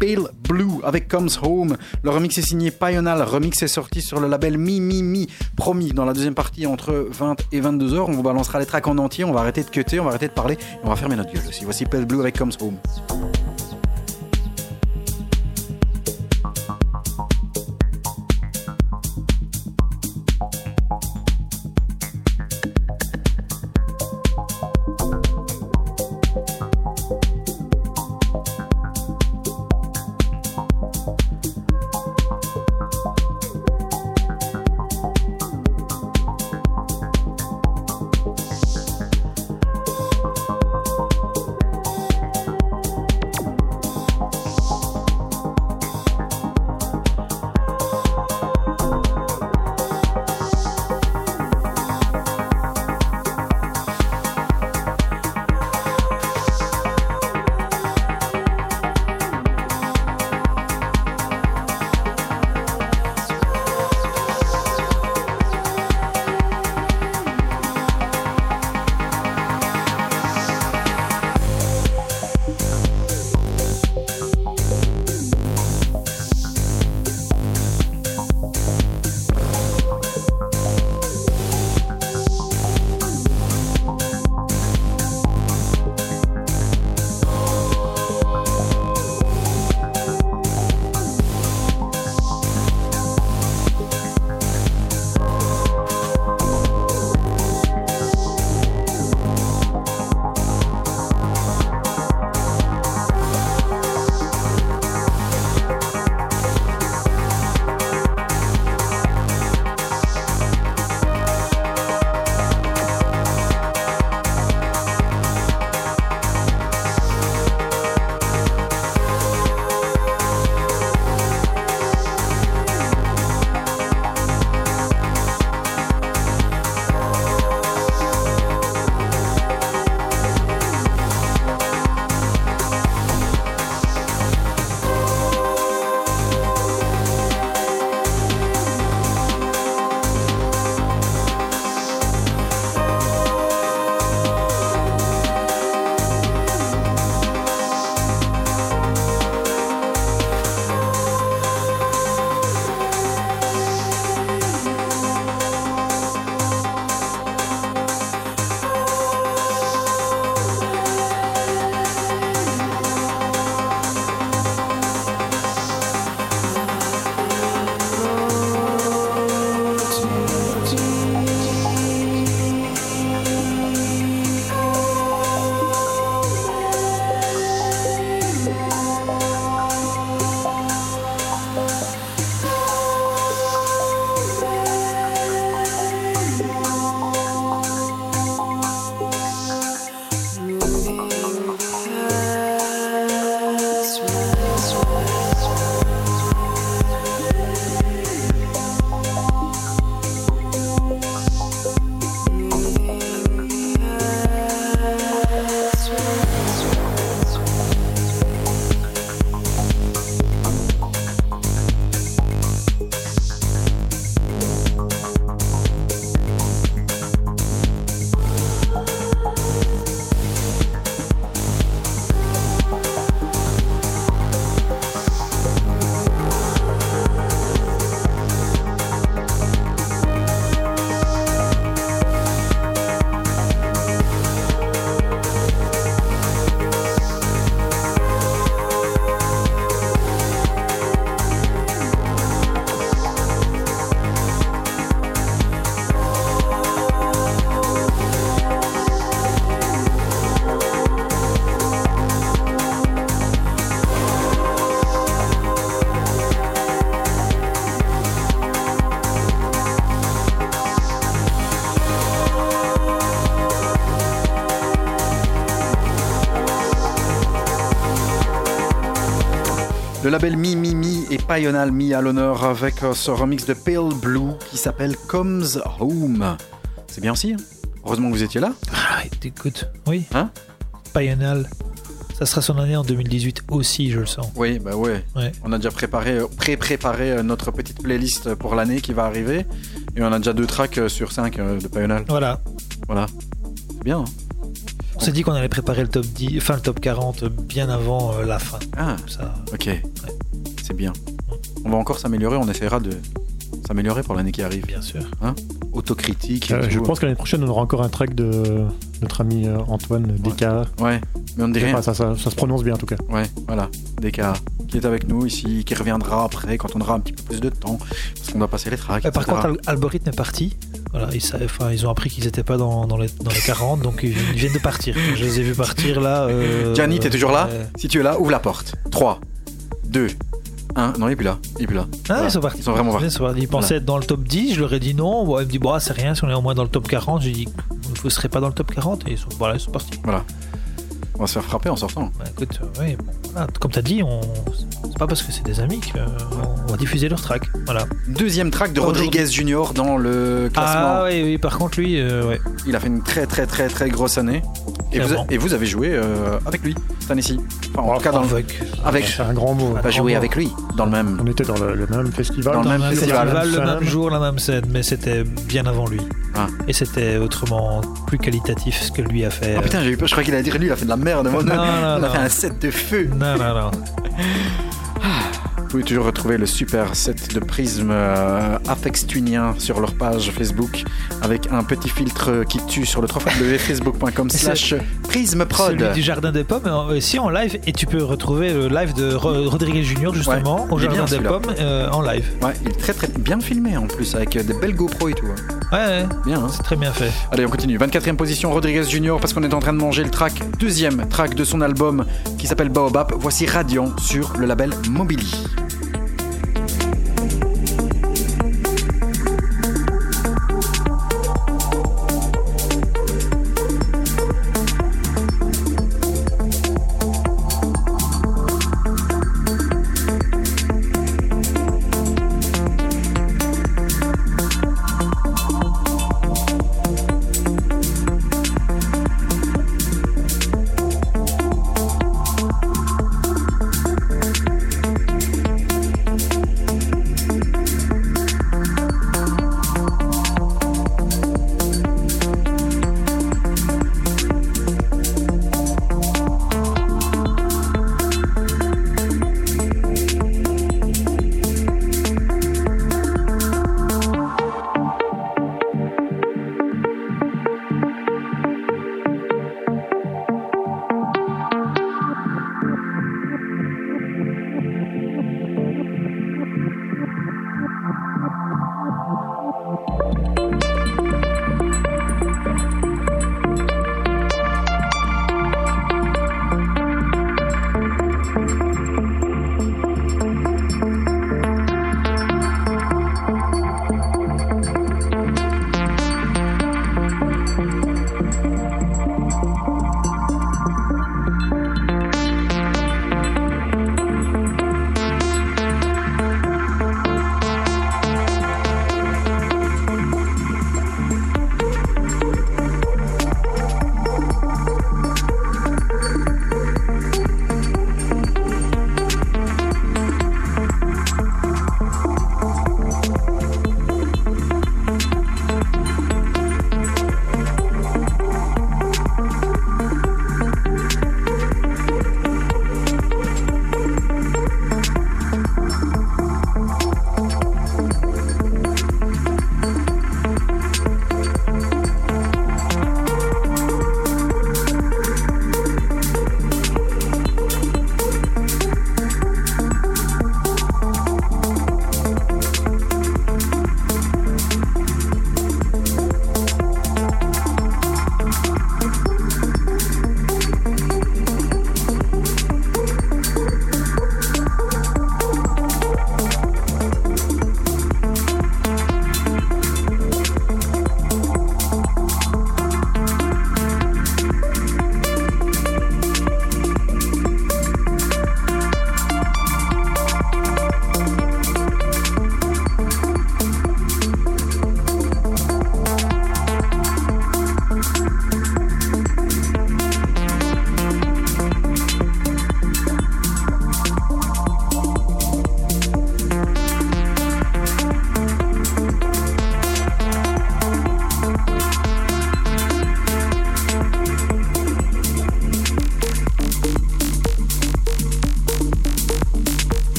Pale Blue avec Comes Home. Le remix est signé Pional. Remix est sorti sur le label Mi Mi Mi. Promis, dans la deuxième partie, entre 20 et 22 heures, on vous balancera les tracks en entier. On va arrêter de cutter, on va arrêter de parler. On va fermer notre gueule aussi. Voici Pale Blue avec Comes Home. Label Mi Mi Mi et Payonal mis à l'honneur avec euh, ce remix de Pale Blue qui s'appelle Comes Home. C'est bien aussi. hein? Heureusement que vous étiez là. Ah, écoute, oui. Hein? Payonal. Ça sera son année en 2018 aussi, je le sens. Oui, bah ouais. Ouais. On a déjà préparé, pré-préparé euh, notre petite playlist pour l'année qui va arriver. Et on a déjà deux tracks euh, sur cinq de Payonal. Voilà. Voilà. C'est bien. hein On s'est dit qu'on allait préparer le top 10, enfin le top 40 bien avant euh, la fin. Ah, Ça, ok. C'est bien. On va encore s'améliorer. On essaiera de s'améliorer pour l'année qui arrive. bien sûr. Autocritique. et Euh, je pense que l'année prochaine, on aura encore un track de notre ami euh, Antoine Descartes. Ouais, mais on ne dit rien. Enfin, ça, ça, ça se prononce bien en tout cas. Ouais, voilà. DK qui est avec nous ici, qui reviendra après quand on aura un petit peu plus de temps. Parce qu'on doit passer les tracks. Euh, par etc. contre, Al- Algorithme est parti. Voilà, ils, enfin, ils ont appris qu'ils n'étaient pas dans, dans, les, dans les 40, donc ils, ils viennent de partir. Je les ai vus partir là. Euh, Gianni, t'es toujours là Si tu es là, ouvre la porte. 3, 2, 1. Non, il est plus là. Il est plus là. Ah, Voilà. ils sont partis. Ils sont vraiment partis. Ils sont partis. Ils pensaient être dans le top 10, je leur ai dit non. Bon, ils me disent, bah, c'est rien si on est au moins dans le top 40. J'ai dit, vous ne serez pas dans le top 40. Et ils sont, voilà, ils sont partis. On va se faire frapper en sortant. Bah, écoute, euh, oui, bon, voilà. comme tu as dit, on... c'est pas parce que c'est des amis qu'on va diffuser leur track. Voilà. Deuxième track de Rodriguez Junior dans le classement. Ah oui, oui, par contre, lui, euh, ouais. Il a fait une très très très très grosse année. Et vous, Clairement. et vous avez joué euh, avec lui cette année-ci. Enfin, en tout cas, dans le- avec, avec. C'est un grand mot. Pas joué avec lui dans le même. On était dans le, le même festival. Dans le même festival. le même jour, la même scène, mais c'était bien avant lui. Ah. Et c'était autrement plus qualitatif ce que lui a fait. Ah putain, j'ai eu peur. Je crois qu'il allait dire lui, il a fait de la merde. Moi, Non, non, non, il a non. fait un set de feu. Non, non, non. Vous pouvez toujours retrouver le super set de prisme euh, sur leur page Facebook avec un petit filtre qui tue sur le www.facebook.com [LAUGHS] slash prisme prod. Celui du Jardin des Pommes, euh, aussi en live, et tu peux retrouver le live de Ro- Rodriguez Junior justement Ouais, au Jardin des. Pommes euh, en live. Ouais, il est très très bien filmé en plus avec euh, des belles GoPro et tout. hein. Ouais, ouais, Bien, hein c'est très bien fait. Allez, on continue. 24e position, Rodriguez Junior, parce qu'on est en train de manger le track, deuxième track de son album qui s'appelle Baobab. Voici Radiant sur le label Mobili.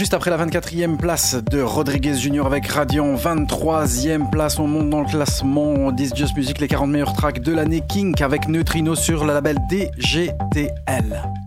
Juste après la 24e place de Rodriguez Junior avec Radiant, 23e place, on monte dans le classement This Just Music, les 40 meilleurs tracks de l'année Kink avec Neutrino sur le label DGTL.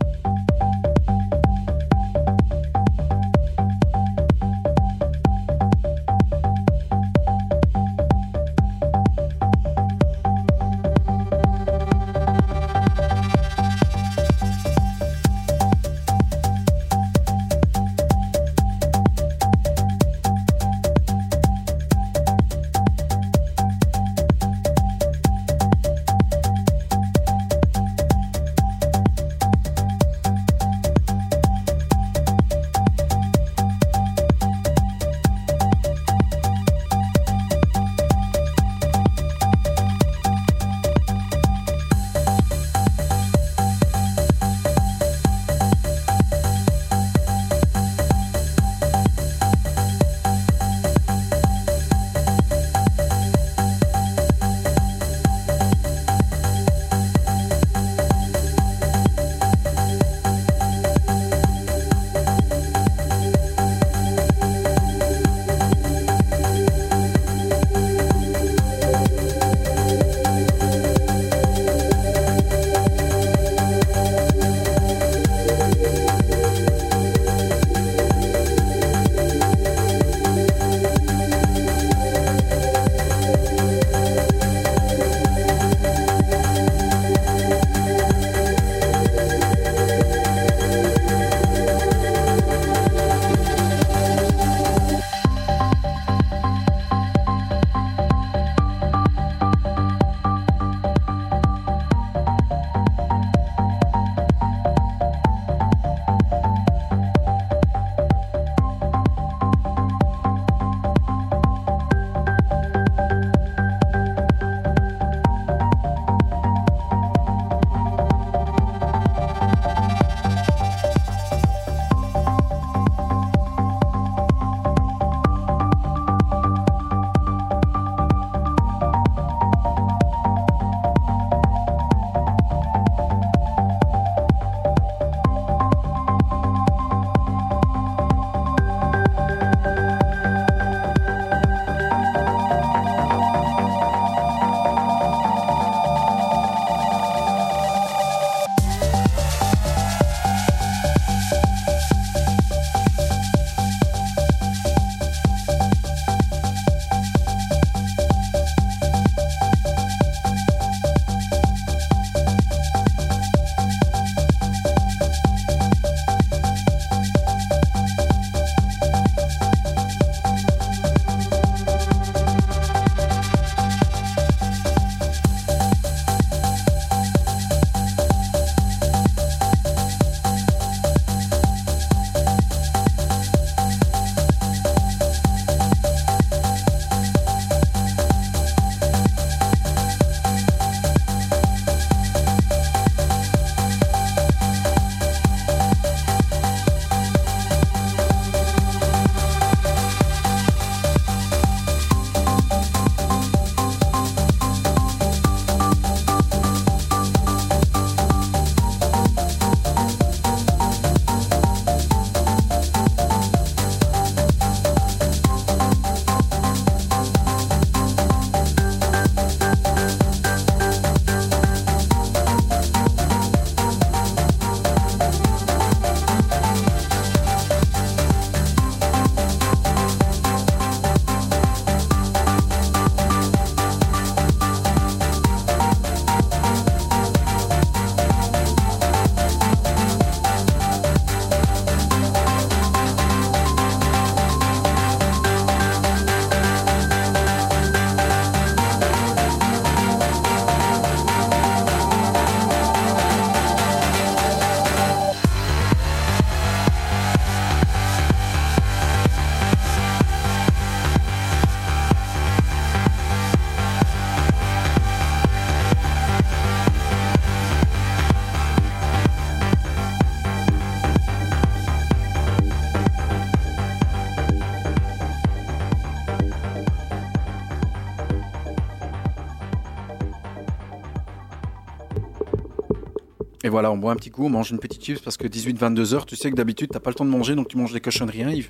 Et voilà, on boit un petit coup, on mange une petite chips parce que 18-22 heures, tu sais que d'habitude, t'as pas le temps de manger, donc tu manges des cochonneries, hein, Yves.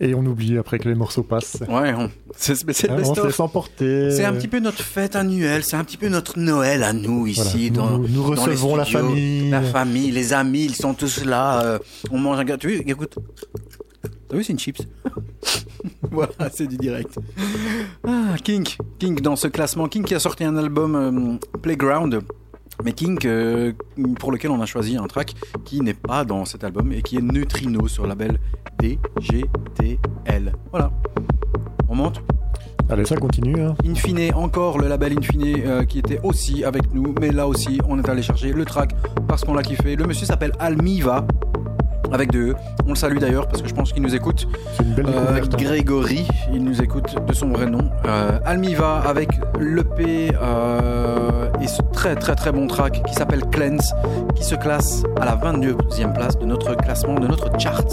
Et on oublie après que les morceaux passent. Ouais, on- c'est le Ah, se best-of. laisse emporter. C'est un petit peu notre fête annuelle, c'est un petit peu notre Noël à nous Voilà. ici. Nous- dans, nous, nous dans les recevons la famille. La famille, les amis, ils sont tous là. euh, on mange un gâteau. Tu vois, écoute. T'as vu, c'est une chips. [LAUGHS] voilà, c'est du direct. Ah, King. King dans ce classement. King qui a sorti un album euh, Playground. Mais King, euh, pour lequel on a choisi un track qui n'est pas dans cet album et qui est Neutrino sur le label DGTL. Voilà. On monte Allez, ça continue. hein. Infine, encore le label Infine euh, qui était aussi avec nous, mais là aussi on est allé chercher le track parce qu'on l'a kiffé. Le monsieur s'appelle Almiva avec deux E. On le salue d'ailleurs parce que je pense qu'il nous écoute. C'est une belle Euh, découverte. hein. Grégory, il nous écoute de son vrai nom. Euh, Almiva avec l'EP euh, et ce très très très bon track qui s'appelle Cleanse qui se classe à la 22e place de notre classement, de notre chart.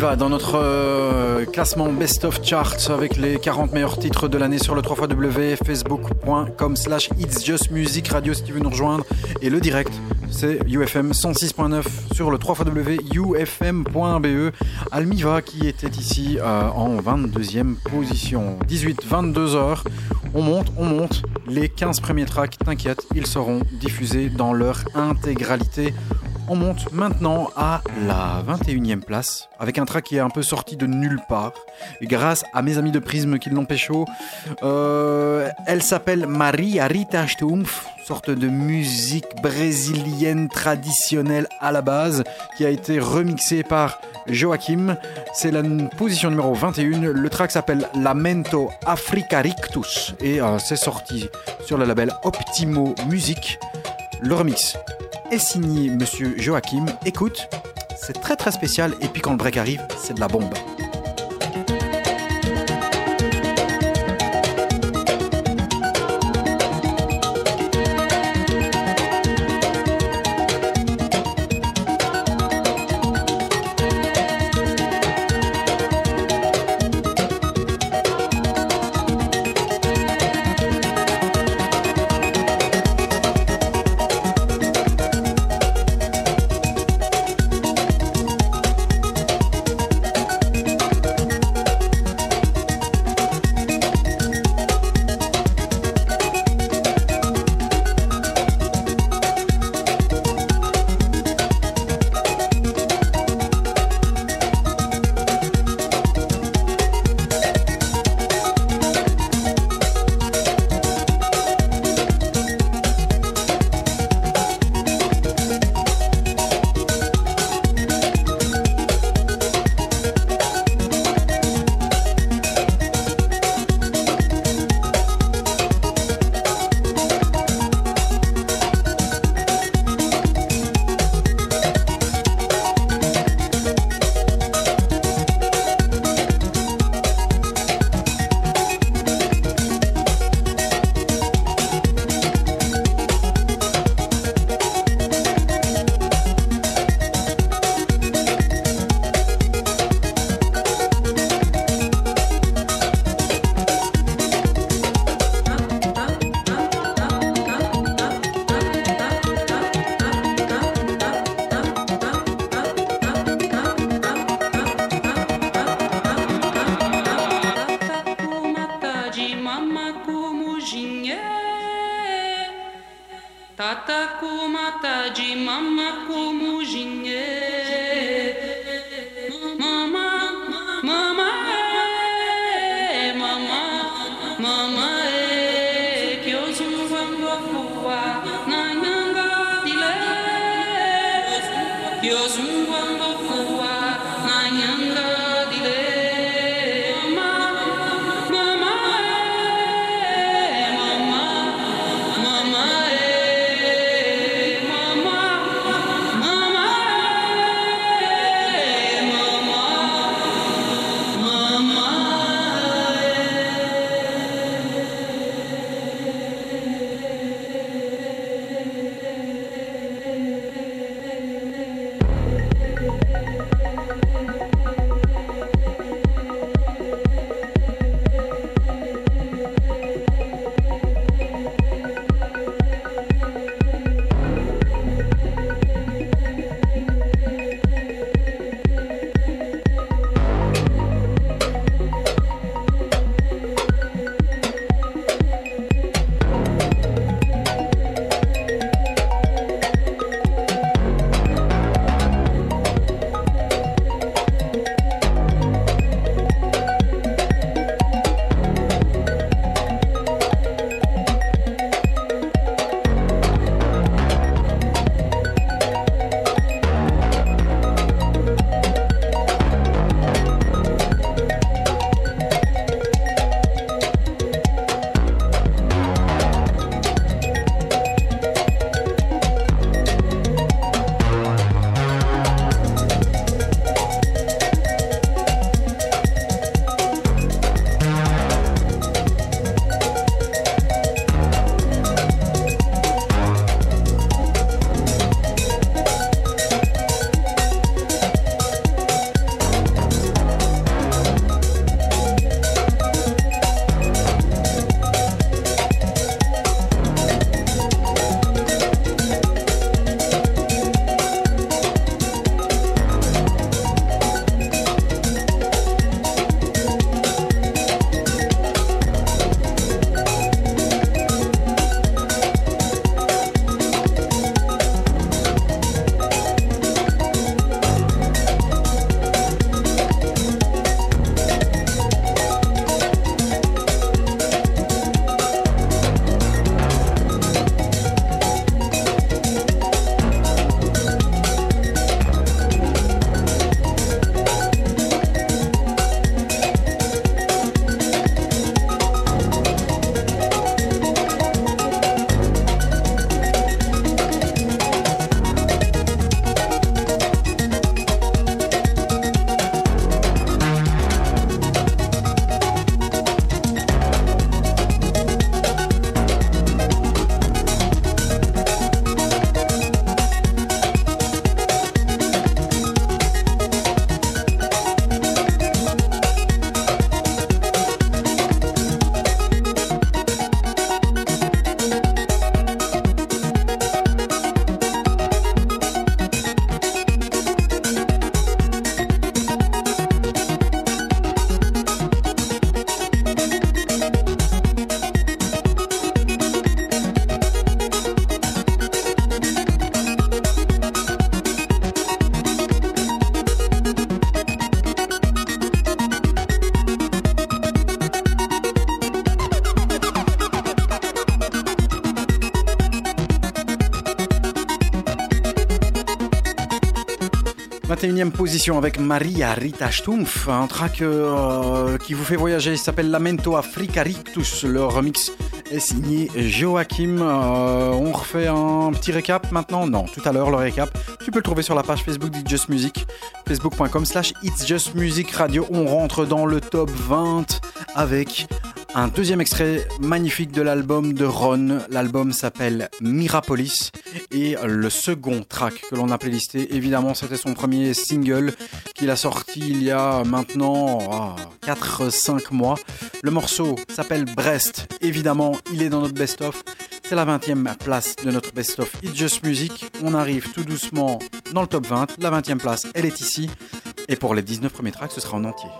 Almiva dans notre euh, classement Best of Charts avec les 40 meilleurs titres de l'année sur le 3 facebook.com slash It's Just Music Radio si tu veux nous rejoindre. Et le direct c'est UFM 106.9 sur le 3 ufm.be Almiva qui était ici euh, en 22e position. 18 22 heures. On monte on monte. Les 15 premiers tracks t'inquiète ils seront diffusés dans leur intégralité on monte maintenant à la 21e place avec un track qui est un peu sorti de nulle part. Grâce à mes amis de Prisme qui l'ont pécho, euh, elle s'appelle Maria Rita Stumpf, sorte de musique brésilienne traditionnelle à la base qui a été remixée par Joachim. C'est la position numéro 21. Le track s'appelle Lamento Africarictus et euh, c'est sorti sur le label Optimo Music. Le remix est signé Monsieur Joachim. Écoute, c'est très très spécial et puis quand le break arrive, c'est de la bombe. 21e position avec Maria Rita Stumpf, un track euh, qui vous fait voyager. Il s'appelle Lamento Africa Rictus. Le remix est signé Joachim. Euh, on refait un petit récap maintenant? Non, tout à l'heure le récap. Tu peux le trouver sur la page Facebook d'It's Just Music, facebook.com slash It's Just Music Radio. On rentre dans le top 20 avec un deuxième extrait magnifique de l'album de Ron. L'album s'appelle Mirapolis. Et le second track que l'on a playlisté, évidemment, c'était son premier single qu'il a sorti il y a maintenant 4-5 mois. Le morceau s'appelle Brest. Évidemment, il est dans notre best-of. C'est la 20e place de notre best-of It's Just Music. On arrive tout doucement dans le top 20. La 20e place, elle est ici. Et pour les 19 premiers tracks, ce sera en entier.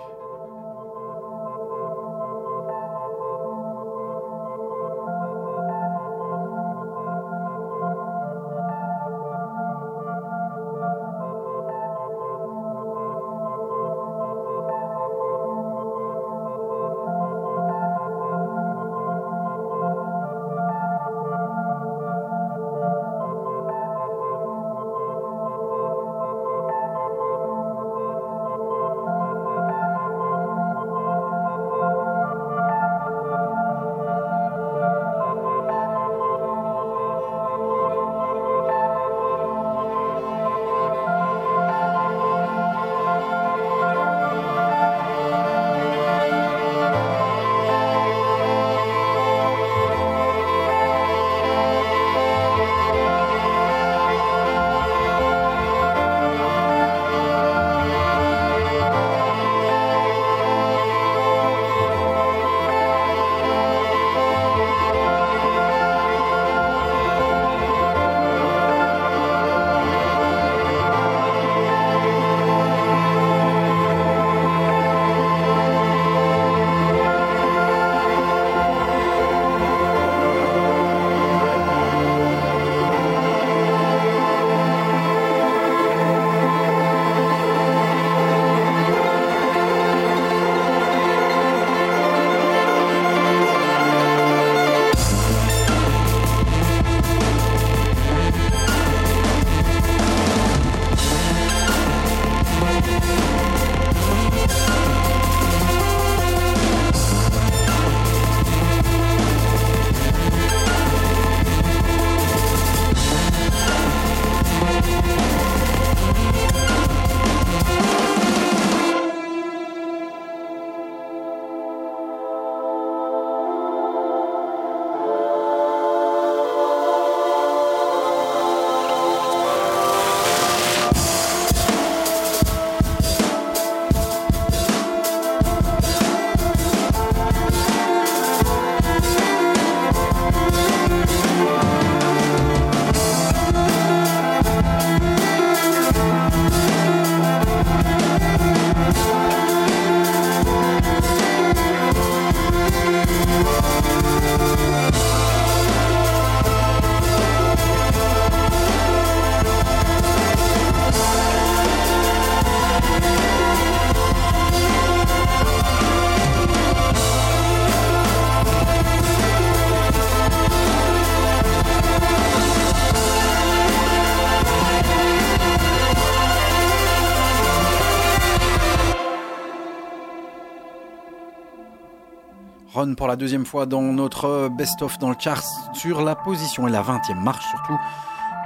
Pour la deuxième fois dans notre best-of dans le chart sur la position et la 20e marche surtout.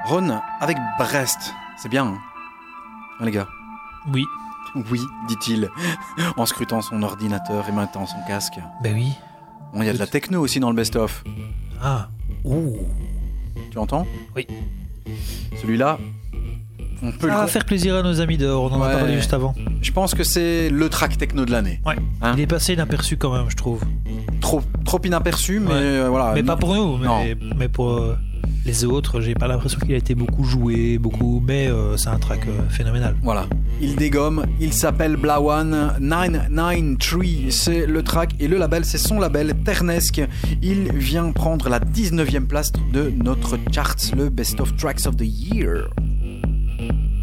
Ron avec Brest, c'est bien, hein Hein, les gars? Oui, Oui, dit-il, [LAUGHS] en scrutant son ordinateur et maintenant son casque. ben oui. Bon, il y a de la techno aussi dans le best-of. Ah, ouh. Tu entends? Oui. Celui-là, on peut Ça va faire plaisir à nos amis dehors, on en Ouais. a parlé juste avant. Je pense que c'est le track techno de l'année. Ouais. Hein Il est passé inaperçu quand même, je trouve. Trop, trop inaperçu, mais Ouais. euh, voilà. mais pas pour nous, mais, mais pour euh, les autres, j'ai pas l'impression qu'il a été beaucoup joué, beaucoup. Mais euh, c'est un track euh, phénoménal. Voilà, il dégomme, il s'appelle Blawan 993, c'est le track et le label, c'est son label Ternesque. Il vient prendre la 19e place de notre charts, le Best of Tracks of the Year. Mm-hmm.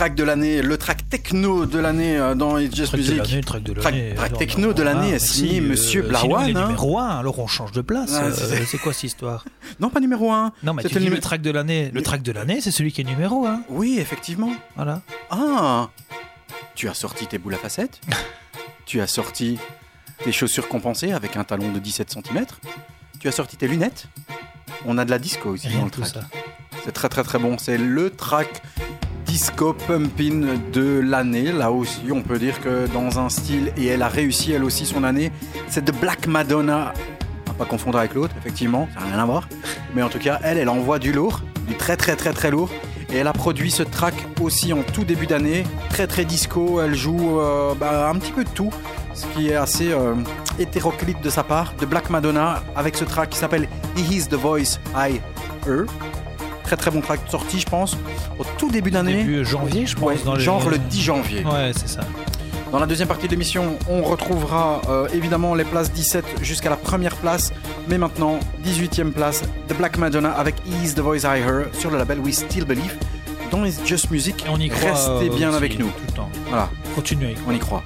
Track de l'année, le track techno de l'année euh, dans It's Just Track Music. l'année, track de Track- l'année. track Alors, techno de l'année voilà, est signé merci, Monsieur euh, Blawan, sinon, il est hein. numéro 1, alors on change de place. Ah, euh, c'est- quoi cette histoire? Non, pas numéro 1. Non, mais tu le le track de l'année. Le track de l'année, c'est celui qui est numéro 1. Oui, effectivement. Voilà. Ah Tu as sorti tes boules à facettes [LAUGHS] Tu as sorti tes chaussures compensées avec un talon de 17 cm Tu as sorti tes lunettes On a de la disco aussi Rien dans le track. C'est très très très bon. C'est le track disco pumping de l'année. Là aussi, on peut dire que dans un style, et elle a réussi elle aussi son année, c'est de Black Madonna. À pas confondre avec l'autre, effectivement, ça n'a rien à voir. Mais en tout cas, elle, elle envoie du lourd, du très très très très lourd. Et elle a produit ce track aussi en tout début d'année, très très disco. Elle joue euh, bah, un petit peu de tout, ce qui est assez euh, hétéroclite de sa part. De Black Madonna avec ce track qui s'appelle He Is the Voice I Her. Très très bon track sorti, je pense, au tout début d'année. Début janvier, je pense. Ouais, dans les- genre le 10 janvier. Ouais, c'est ça. Dans la deuxième partie de l'émission, on retrouvera euh, évidemment les places 17 jusqu'à la première place. Mais maintenant, 18e place de Black Madonna avec Ease the Voice I Heard sur le label We Still Believe. Dans It's Just Music, Et on y croit. restez bien avec nous. Tout le temps. Voilà, Continuez. on y croit.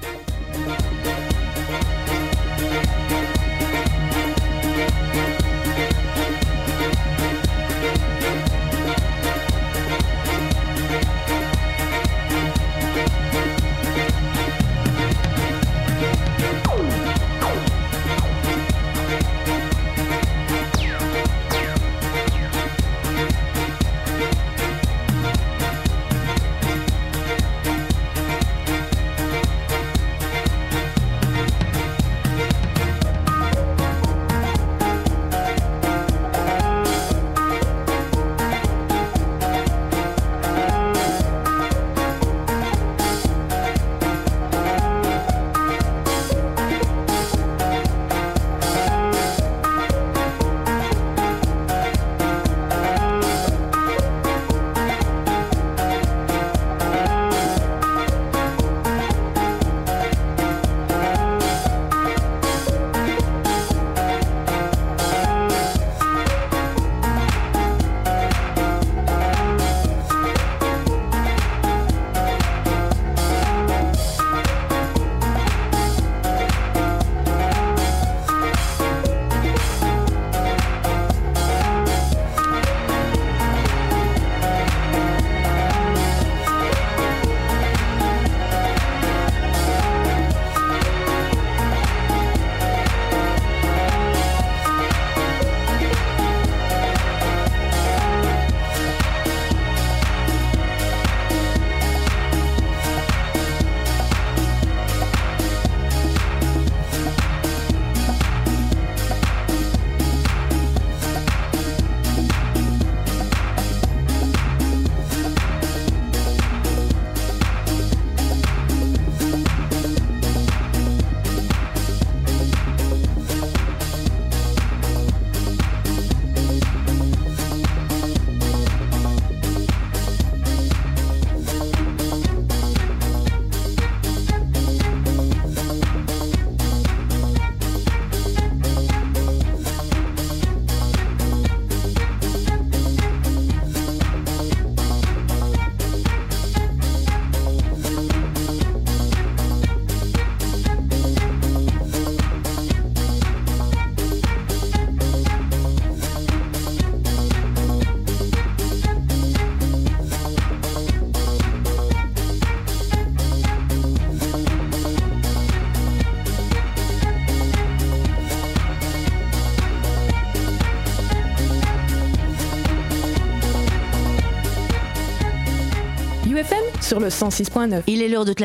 Le 106.9. Il est l'heure de